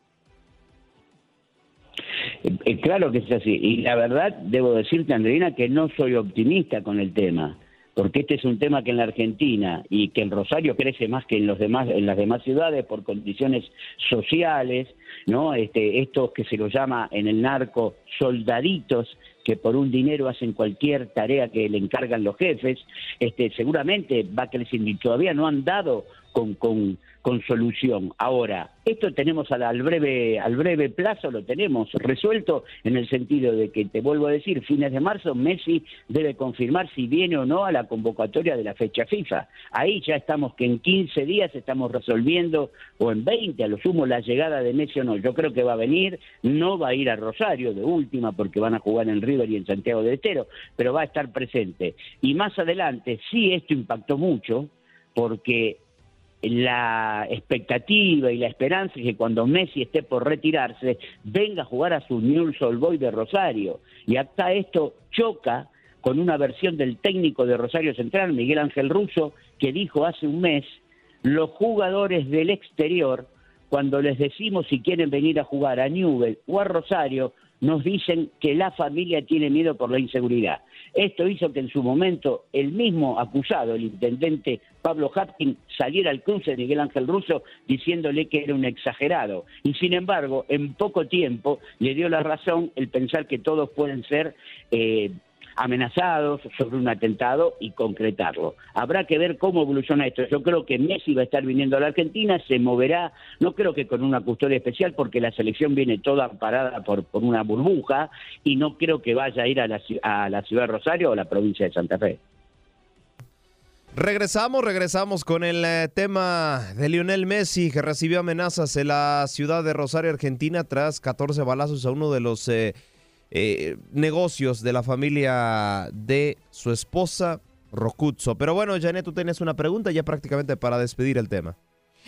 Eh, Claro que es así. Y la verdad, debo decirte, Andreina, que no soy optimista con el tema, porque este es un tema que en la Argentina y que en Rosario crece más que en los demás, en las demás ciudades por condiciones sociales, ¿no? Este, estos que se los llama en el narco soldaditos que por un dinero hacen cualquier tarea que le encargan los jefes, este, seguramente va creciendo y todavía no han dado con, con, con solución. Ahora, esto tenemos al, al breve al breve plazo, lo tenemos resuelto en el sentido de que, te vuelvo a decir, fines de marzo, Messi debe confirmar si viene o no a la convocatoria de la fecha FIFA. Ahí ya estamos que en 15 días estamos resolviendo, o en 20 a lo sumo, la llegada de Messi o no. Yo creo que va a venir, no va a ir a Rosario de última porque van a jugar en River y en Santiago del Estero, pero va a estar presente. Y más adelante, sí esto impactó mucho, porque la expectativa y la esperanza es que cuando Messi esté por retirarse, venga a jugar a su Newell's Old Boy de Rosario. Y hasta esto choca con una versión del técnico de Rosario Central, Miguel Ángel Russo, que dijo hace un mes, los jugadores del exterior, cuando les decimos si quieren venir a jugar a Newell o a Rosario, nos dicen que la familia tiene miedo por la inseguridad. Esto hizo que en su momento el mismo acusado, el intendente Pablo Hapkin, saliera al cruce de Miguel Ángel Russo diciéndole que era un exagerado. Y sin embargo, en poco tiempo le dio la razón el pensar que todos pueden ser eh, amenazados sobre un atentado y concretarlo. Habrá que ver cómo evoluciona esto. Yo creo que Messi va a estar viniendo a la Argentina, se moverá, no creo que con una custodia especial, porque la selección viene toda parada por, por una burbuja, y no creo que vaya a ir a la, a la ciudad de Rosario o a la provincia de Santa Fe. Regresamos, regresamos con el eh, tema de Lionel Messi que recibió amenazas en la ciudad de Rosario, Argentina, tras 14 balazos a uno de los eh, eh, negocios de la familia de su esposa, Rocuzzo. Pero bueno, Janet, tú tienes una pregunta ya prácticamente para despedir el tema.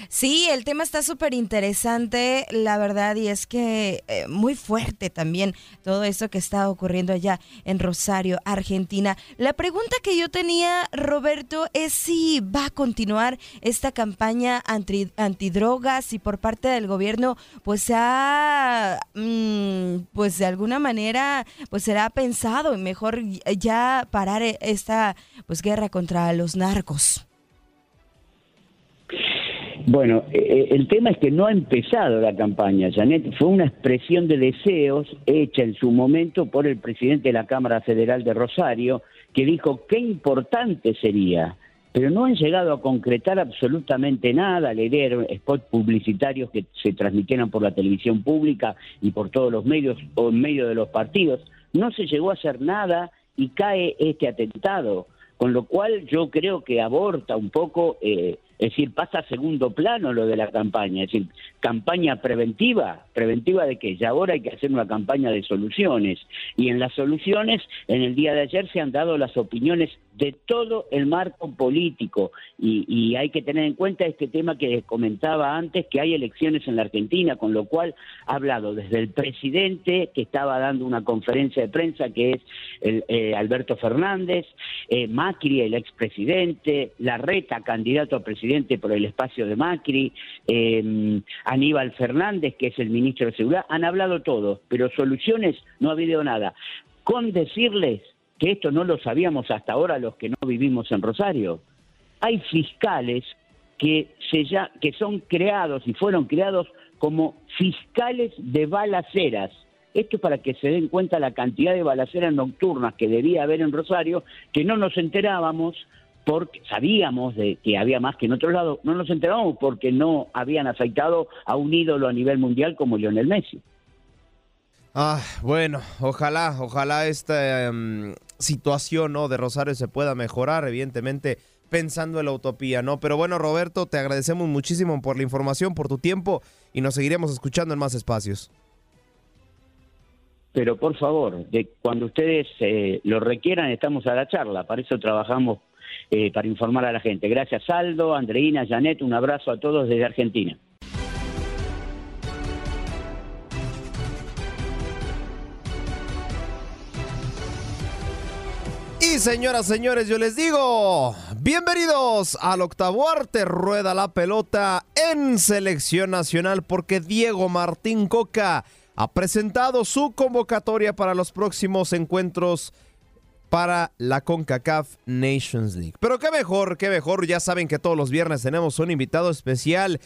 Sí, el tema está súper interesante, la verdad, y es que eh, muy fuerte también todo eso que está ocurriendo allá en Rosario, Argentina. La pregunta que yo tenía, Roberto, es si va a continuar esta campaña anti, antidrogas y por parte del gobierno, pues ha, mm, pues de alguna manera, pues será pensado y mejor ya parar esta, pues guerra contra los narcos. Bueno, eh, el tema es que no ha empezado la campaña, Janet. Fue una expresión de deseos hecha en su momento por el presidente de la Cámara Federal de Rosario, que dijo qué importante sería. Pero no han llegado a concretar absolutamente nada. Eran spots publicitarios que se transmitieran por la televisión pública y por todos los medios o en medio de los partidos. No se llegó a hacer nada y cae este atentado. Con lo cual yo creo que aborta un poco, eh, es decir, pasa a segundo plano lo de la campaña, es decir, campaña preventiva, preventiva de que ya ahora hay que hacer una campaña de soluciones. Y en las soluciones, en el día de ayer se han dado las opiniones de todo el marco político. Y, y hay que tener en cuenta este tema que comentaba antes, que hay elecciones en la Argentina, con lo cual ha hablado desde el presidente que estaba dando una conferencia de prensa, que es el, eh, Alberto Fernández, eh, Macri, el expresidente, Larreta, candidato a presidente por el espacio de Macri, eh, Aníbal Fernández, que es el ministro de Seguridad, han hablado todos, pero soluciones no ha habido nada. Con decirles que esto no lo sabíamos hasta ahora los que no vivimos en Rosario. Hay fiscales que, se ya, que son creados y fueron creados como fiscales de balaceras. Esto para que se den cuenta la cantidad de balaceras nocturnas que debía haber en Rosario, que no nos enterábamos porque sabíamos de que había más que en otros lados, no nos enterábamos porque no habían afectado a un ídolo a nivel mundial como Lionel Messi. Ah, bueno, ojalá, ojalá esta em, situación ¿no? de Rosario se pueda mejorar, evidentemente pensando en la utopía, ¿no? Pero bueno, Roberto, te agradecemos muchísimo por la información, por tu tiempo y nos seguiremos escuchando en más espacios. Pero por favor, de cuando ustedes eh, lo requieran, estamos a la charla. Para eso trabajamos eh, para informar a la gente. Gracias, Aldo, Andreina, Janet. Un abrazo a todos desde Argentina. Y señoras, señores, yo les digo, bienvenidos al octavo arte, rueda la pelota en selección nacional porque Diego Martín Coca ha presentado su convocatoria para los próximos encuentros para la CONCACAF Nations League. Pero qué mejor, qué mejor, ya saben que todos los viernes tenemos un invitado especial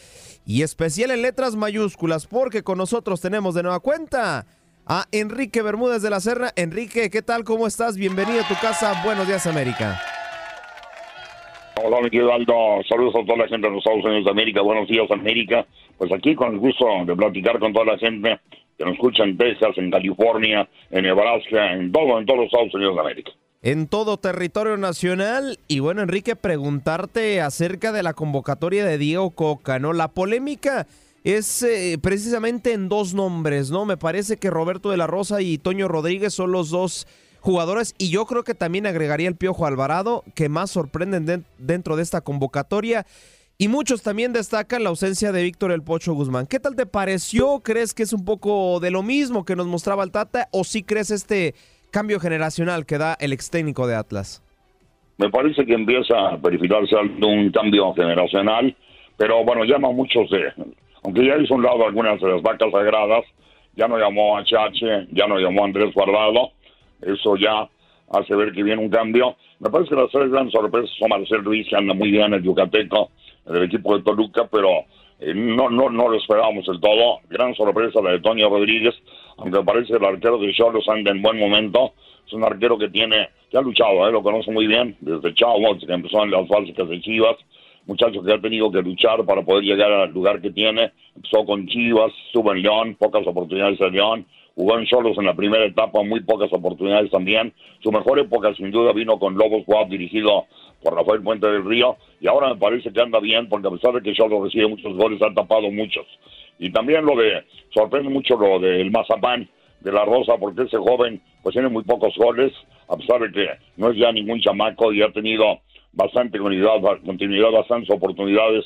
y especial en letras mayúsculas porque con nosotros tenemos de nueva cuenta a Enrique Bermúdez de la Serna. Enrique, ¿qué tal? ¿Cómo estás? Bienvenido a tu casa. Buenos días, América. Hola, mi querido Aldo. Saludos a toda la gente de los Estados Unidos de América. Buenos días, América. Pues aquí con el gusto de platicar con toda la gente que nos escucha en Texas, en California, en Nebraska, en todo, en todos los Estados Unidos de América. En todo territorio nacional. Y bueno, Enrique, preguntarte acerca de la convocatoria de Diego Coca, ¿no? La polémica es eh, precisamente en dos nombres, ¿no? Me parece que Roberto de la Rosa y Toño Rodríguez son los dos jugadores y yo creo que también agregaría el Piojo Alvarado que más sorprenden de- dentro de esta convocatoria y muchos también destacan la ausencia de Víctor El Pocho Guzmán. ¿Qué tal te pareció? ¿Crees que es un poco de lo mismo que nos mostraba el Tata o sí crees este cambio generacional que da el ex técnico de Atlas? Me parece que empieza a verificarse un cambio generacional, pero bueno, llama a muchos de, aunque ya hizo un lado algunas de las vacas sagradas, ya no llamó a Chache, ya no llamó a Andrés Guardado, eso ya hace ver que viene un cambio. Me parece que las tres grandes sorpresas son Marcel Ruiz, que anda muy bien, el Yucateco, del equipo de Toluca, pero eh, no, no, no lo esperábamos del todo. Gran sorpresa la de Toño Rodríguez, aunque parece el arquero de Cholos anda en buen momento. Es un arquero que tiene, que ha luchado, eh, lo conoce muy bien, desde Chavo, que empezó en las básicas de Chivas, muchacho que ha tenido que luchar para poder llegar al lugar que tiene. Empezó con Chivas, estuvo en León, pocas oportunidades en León, jugó en Cholos en la primera etapa, muy pocas oportunidades también. Su mejor época sin duda vino con Lobos Guap, dirigido por Rafael Puente del Río, y ahora me parece que anda bien, porque a pesar de que Cholos recibe muchos goles, ha tapado muchos. Y también lo de, sorprende mucho lo del Mazapán, de la Rosa, porque ese joven pues tiene muy pocos goles, a pesar de que no es ya ningún chamaco y ha tenido bastante continuidad, continuidad bastantes oportunidades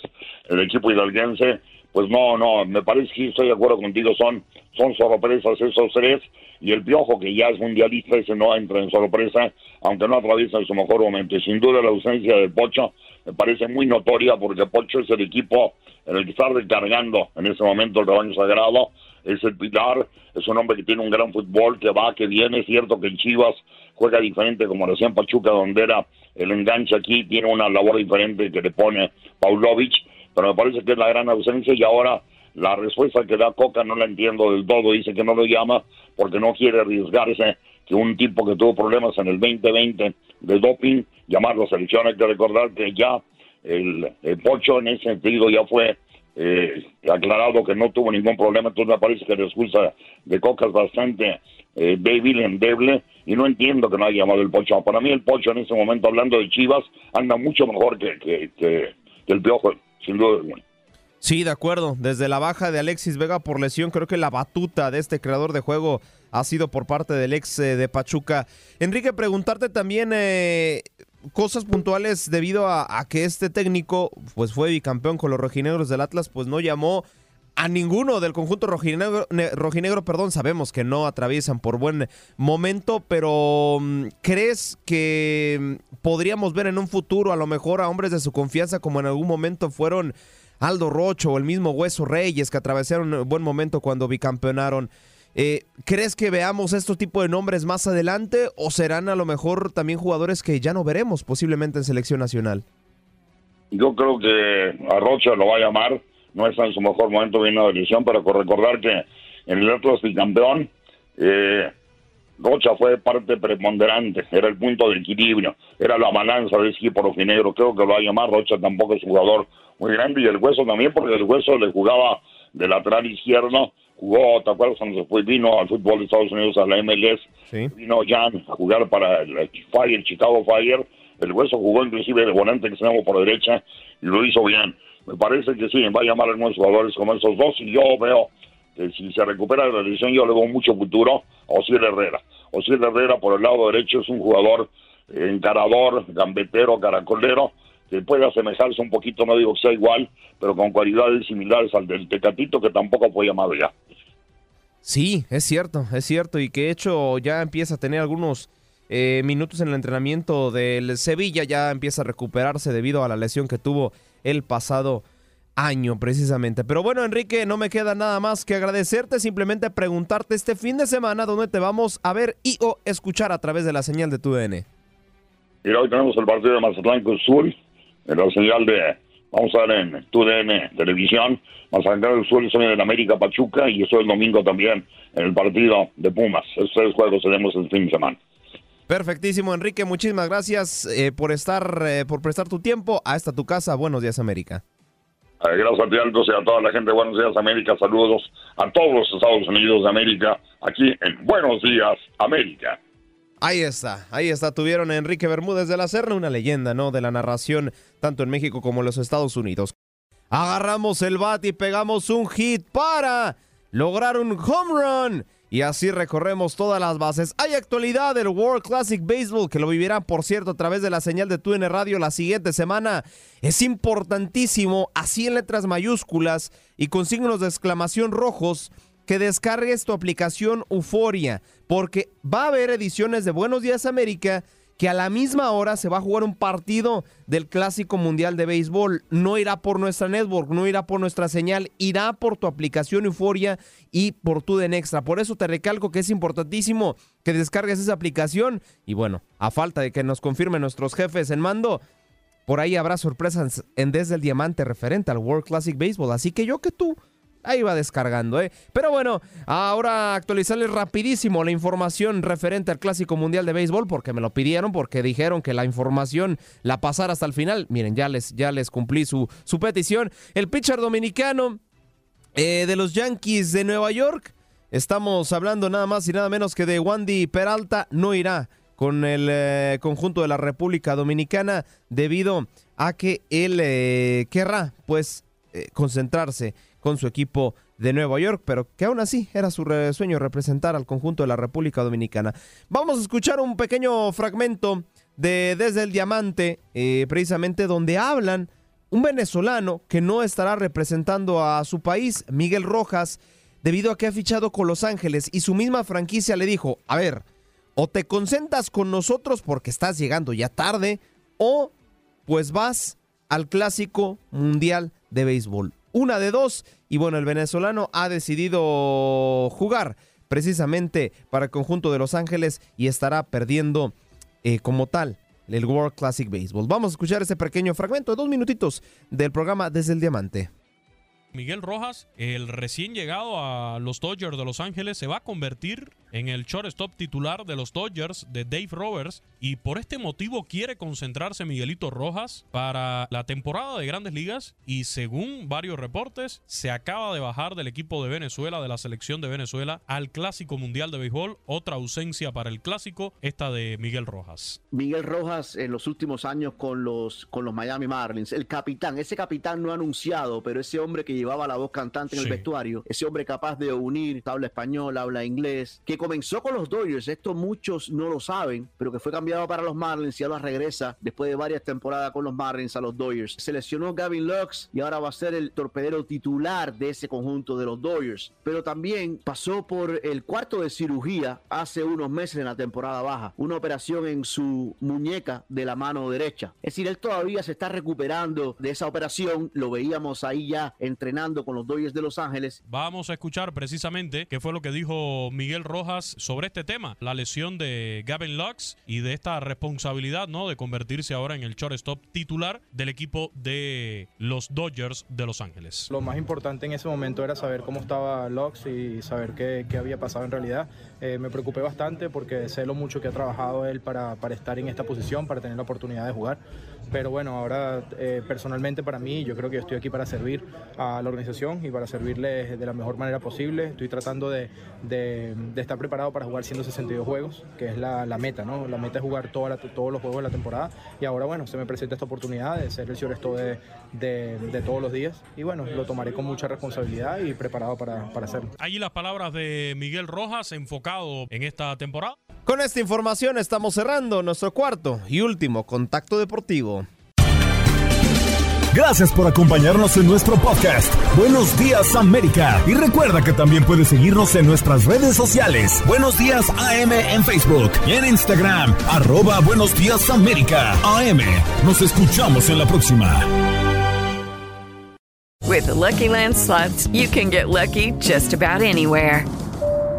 el equipo hidalguense, pues no, no, me parece que estoy de acuerdo contigo, son, son sorpresas esos tres, y el Piojo, que ya es mundialista, ese no entra en sorpresa, aunque no atraviesa su mejor momento. Y sin duda la ausencia de Pocho me parece muy notoria, porque Pocho es el equipo en el que está recargando en ese momento el rebaño sagrado, es el pilar, es un hombre que tiene un gran fútbol, que va, que viene, es cierto que en Chivas juega diferente, como decía en Pachuca, donde era el enganche aquí, tiene una labor diferente que le pone Paulovic, pero me parece que es la gran ausencia y ahora la respuesta que da Coca no la entiendo del todo, dice que no lo llama porque no quiere arriesgarse que un tipo que tuvo problemas en el 2020 de doping, llamarlo selección, hay que recordar que ya el, el Pocho en ese sentido ya fue eh, aclarado que no tuvo ningún problema, entonces me parece que la excusa de Coca es bastante eh, débil, endeble, y no entiendo que no haya llamado el Pocho. Para mí el Pocho en ese momento, hablando de Chivas, anda mucho mejor que- que el Piojo, Sí, de acuerdo. Desde la baja de Alexis Vega por lesión, creo que la batuta de este creador de juego ha sido por parte del ex eh, de Pachuca. Enrique, preguntarte también eh, cosas puntuales debido a, a que este técnico, pues fue bicampeón con los rojinegros del Atlas, pues no llamó a ninguno del conjunto rojinegro, ne- rojinegro, perdón, sabemos que no atraviesan por buen momento, pero mm, ¿crees que mm, podríamos ver en un futuro a lo mejor a hombres de su confianza como en algún momento fueron Aldo Rocho o el mismo Hueso Reyes que atravesaron buen momento cuando bicampeonaron? Eh, ¿Crees que veamos estos tipos de nombres más adelante o serán a lo mejor también jugadores que ya no veremos posiblemente en selección nacional? Yo creo que a Rocha lo va a llamar, no está en su mejor momento viene la división, pero recordar que en el Atlas bicampeón, eh, Rocha fue parte preponderante, era el punto de equilibrio, era la balanza del equipo rojinegro, creo que lo va a llamar, Rocha tampoco es un jugador muy grande, y el Hueso también, porque el Hueso le jugaba de lateral izquierdo, jugó, ¿te acuerdas cuando se fue? Vino al fútbol de Estados Unidos, a la MLS, vino Jan a jugar para el Fire, Chicago Fire, el Hueso jugó inclusive de volante extremo por derecha y lo hizo bien. Me parece que sí, va a llamar algunos jugadores como esos dos y yo veo que si se recupera la lesión yo le veo mucho futuro a Osiel Herrera. Osiel Herrera por el lado derecho es un jugador encarador, gambetero, caracolero, que puede asemejarse un poquito, no digo que sea igual, pero con cualidades similares al del Tecatito que tampoco fue llamado ya. Sí, es cierto, es cierto, y que de hecho ya empieza a tener algunos eh, minutos en el entrenamiento del Sevilla, ya empieza a recuperarse debido a la lesión que tuvo el pasado año precisamente. Pero bueno, Enrique, no me queda nada más que agradecerte, simplemente preguntarte este fin de semana dónde te vamos a ver y o escuchar a través de la señal de tu DN. Mira, hoy tenemos el partido de Mazatlán con Sur, en la señal de, vamos a ver en TUDN Televisión, Mazatlán del Sur es en América Pachuca y eso el domingo también en el partido de Pumas. Esos tres juegos tenemos el fin de semana. Perfectísimo, Enrique, muchísimas gracias eh, por estar, eh, por prestar tu tiempo a esta tu casa. Buenos días, América. Gracias a ti, Altos, y a toda la gente Buenos Días América. Saludos a todos los Estados Unidos de América, aquí en Buenos Días América. Ahí está, ahí está. Tuvieron a Enrique Bermúdez de la Serna, una leyenda, ¿no? De la narración, tanto en México como en los Estados Unidos. Agarramos el bat y pegamos un hit para lograr un home run. Y así recorremos todas las bases. Hay actualidad del World Classic Baseball, que lo vivirán, por cierto, a través de la señal de TUN Radio la siguiente semana. Es importantísimo, así en letras mayúsculas y con signos de exclamación rojos, que descargues tu aplicación Euforia, porque va a haber ediciones de Buenos Días América que a la misma hora se va a jugar un partido del Clásico Mundial de Béisbol. No irá por nuestra network, no irá por nuestra señal, irá por tu aplicación Euforia y por tu Den Extra. Por eso te recalco que es importantísimo que descargues esa aplicación. Y bueno, a falta de que nos confirmen nuestros jefes en mando, por ahí habrá sorpresas en Desde el Diamante referente al World Classic Baseball. Así que yo que tú Ahí va descargando, ¿eh? Pero bueno, ahora actualizarles rapidísimo la información referente al Clásico Mundial de Béisbol, porque me lo pidieron, porque dijeron que la información la pasara hasta el final. Miren, ya les, ya les cumplí su, su petición. El pitcher dominicano eh, de los Yankees de Nueva York, estamos hablando nada más y nada menos que de Wandy Peralta, no irá con el eh, conjunto de la República Dominicana debido a que él eh, querrá, pues, concentrarse con su equipo de Nueva York, pero que aún así era su sueño representar al conjunto de la República Dominicana. Vamos a escuchar un pequeño fragmento de Desde el Diamante, eh, precisamente donde hablan un venezolano que no estará representando a su país, Miguel Rojas, debido a que ha fichado con Los Ángeles y su misma franquicia le dijo, a ver, o te concentras con nosotros porque estás llegando ya tarde, o pues vas al clásico mundial de béisbol una de dos. Y bueno, el venezolano ha decidido jugar precisamente para el conjunto de Los Ángeles y estará perdiendo eh, como tal el World Classic Baseball. Vamos a escuchar ese pequeño fragmento de dos minutitos del programa Desde el Diamante. Miguel Rojas, el recién llegado a los Dodgers de Los Ángeles, se va a convertir en el shortstop titular de los Dodgers de Dave Roberts y por este motivo quiere concentrarse Miguelito Rojas para la temporada de Grandes Ligas y según varios reportes se acaba de bajar del equipo de Venezuela, de la selección de Venezuela, al Clásico Mundial de Béisbol, otra ausencia para el Clásico, esta de Miguel Rojas. Miguel Rojas en los últimos años con los, con los Miami Marlins, el capitán, ese capitán no ha anunciado, pero ese hombre que llevaba la voz cantante en el vestuario, ese hombre capaz de unir, habla español, habla inglés, que comenzó con los Dodgers, esto muchos no lo saben, pero que fue cambiado para los Marlins y ahora regresa después de varias temporadas con los Marlins a los Dodgers. Seleccionó Gavin Lux y ahora va a ser el torpedero titular de ese conjunto de los Dodgers, pero también pasó por el cuarto de cirugía hace unos meses en la temporada baja, una operación en su muñeca de la mano derecha. Es decir, él todavía se está recuperando de esa operación, lo veíamos ahí ya entrenando con los Dodgers de Los Ángeles. Vamos a escuchar precisamente qué fue lo que dijo Miguel Rojas sobre este tema, la lesión de Gavin Lux y de esta responsabilidad, ¿no? De convertirse ahora en el shortstop titular del equipo de los Dodgers de Los Ángeles. Lo más importante en ese momento era saber cómo estaba Lux y saber qué, había pasado en realidad. Eh, me preocupé bastante porque sé lo mucho que ha trabajado él para, para estar en esta posición, para tener la oportunidad de jugar. Pero bueno, ahora eh, personalmente para mí, yo creo que estoy aquí para servir a la organización y para servirles de la mejor manera posible. Estoy tratando de, de, de estar preparado para jugar 162 juegos, que es la, la meta, ¿no? La meta es jugar toda la- todos los juegos de la temporada y ahora, bueno, se me presenta esta oportunidad de ser el shortstop de, de, de todos los días y, bueno, lo tomaré con mucha responsabilidad y preparado para, para hacerlo. Allí las palabras de Miguel Rojas enfocado en esta temporada. Con esta información estamos cerrando nuestro cuarto y último contacto deportivo. Gracias por acompañarnos en nuestro podcast. Buenos días América. Y recuerda que también puedes seguirnos en nuestras redes sociales. Buenos días AM en Facebook y en Instagram. Arroba Buenos días América. AM. Nos escuchamos en la próxima. With Lucky Land slots, you can get lucky just about anywhere.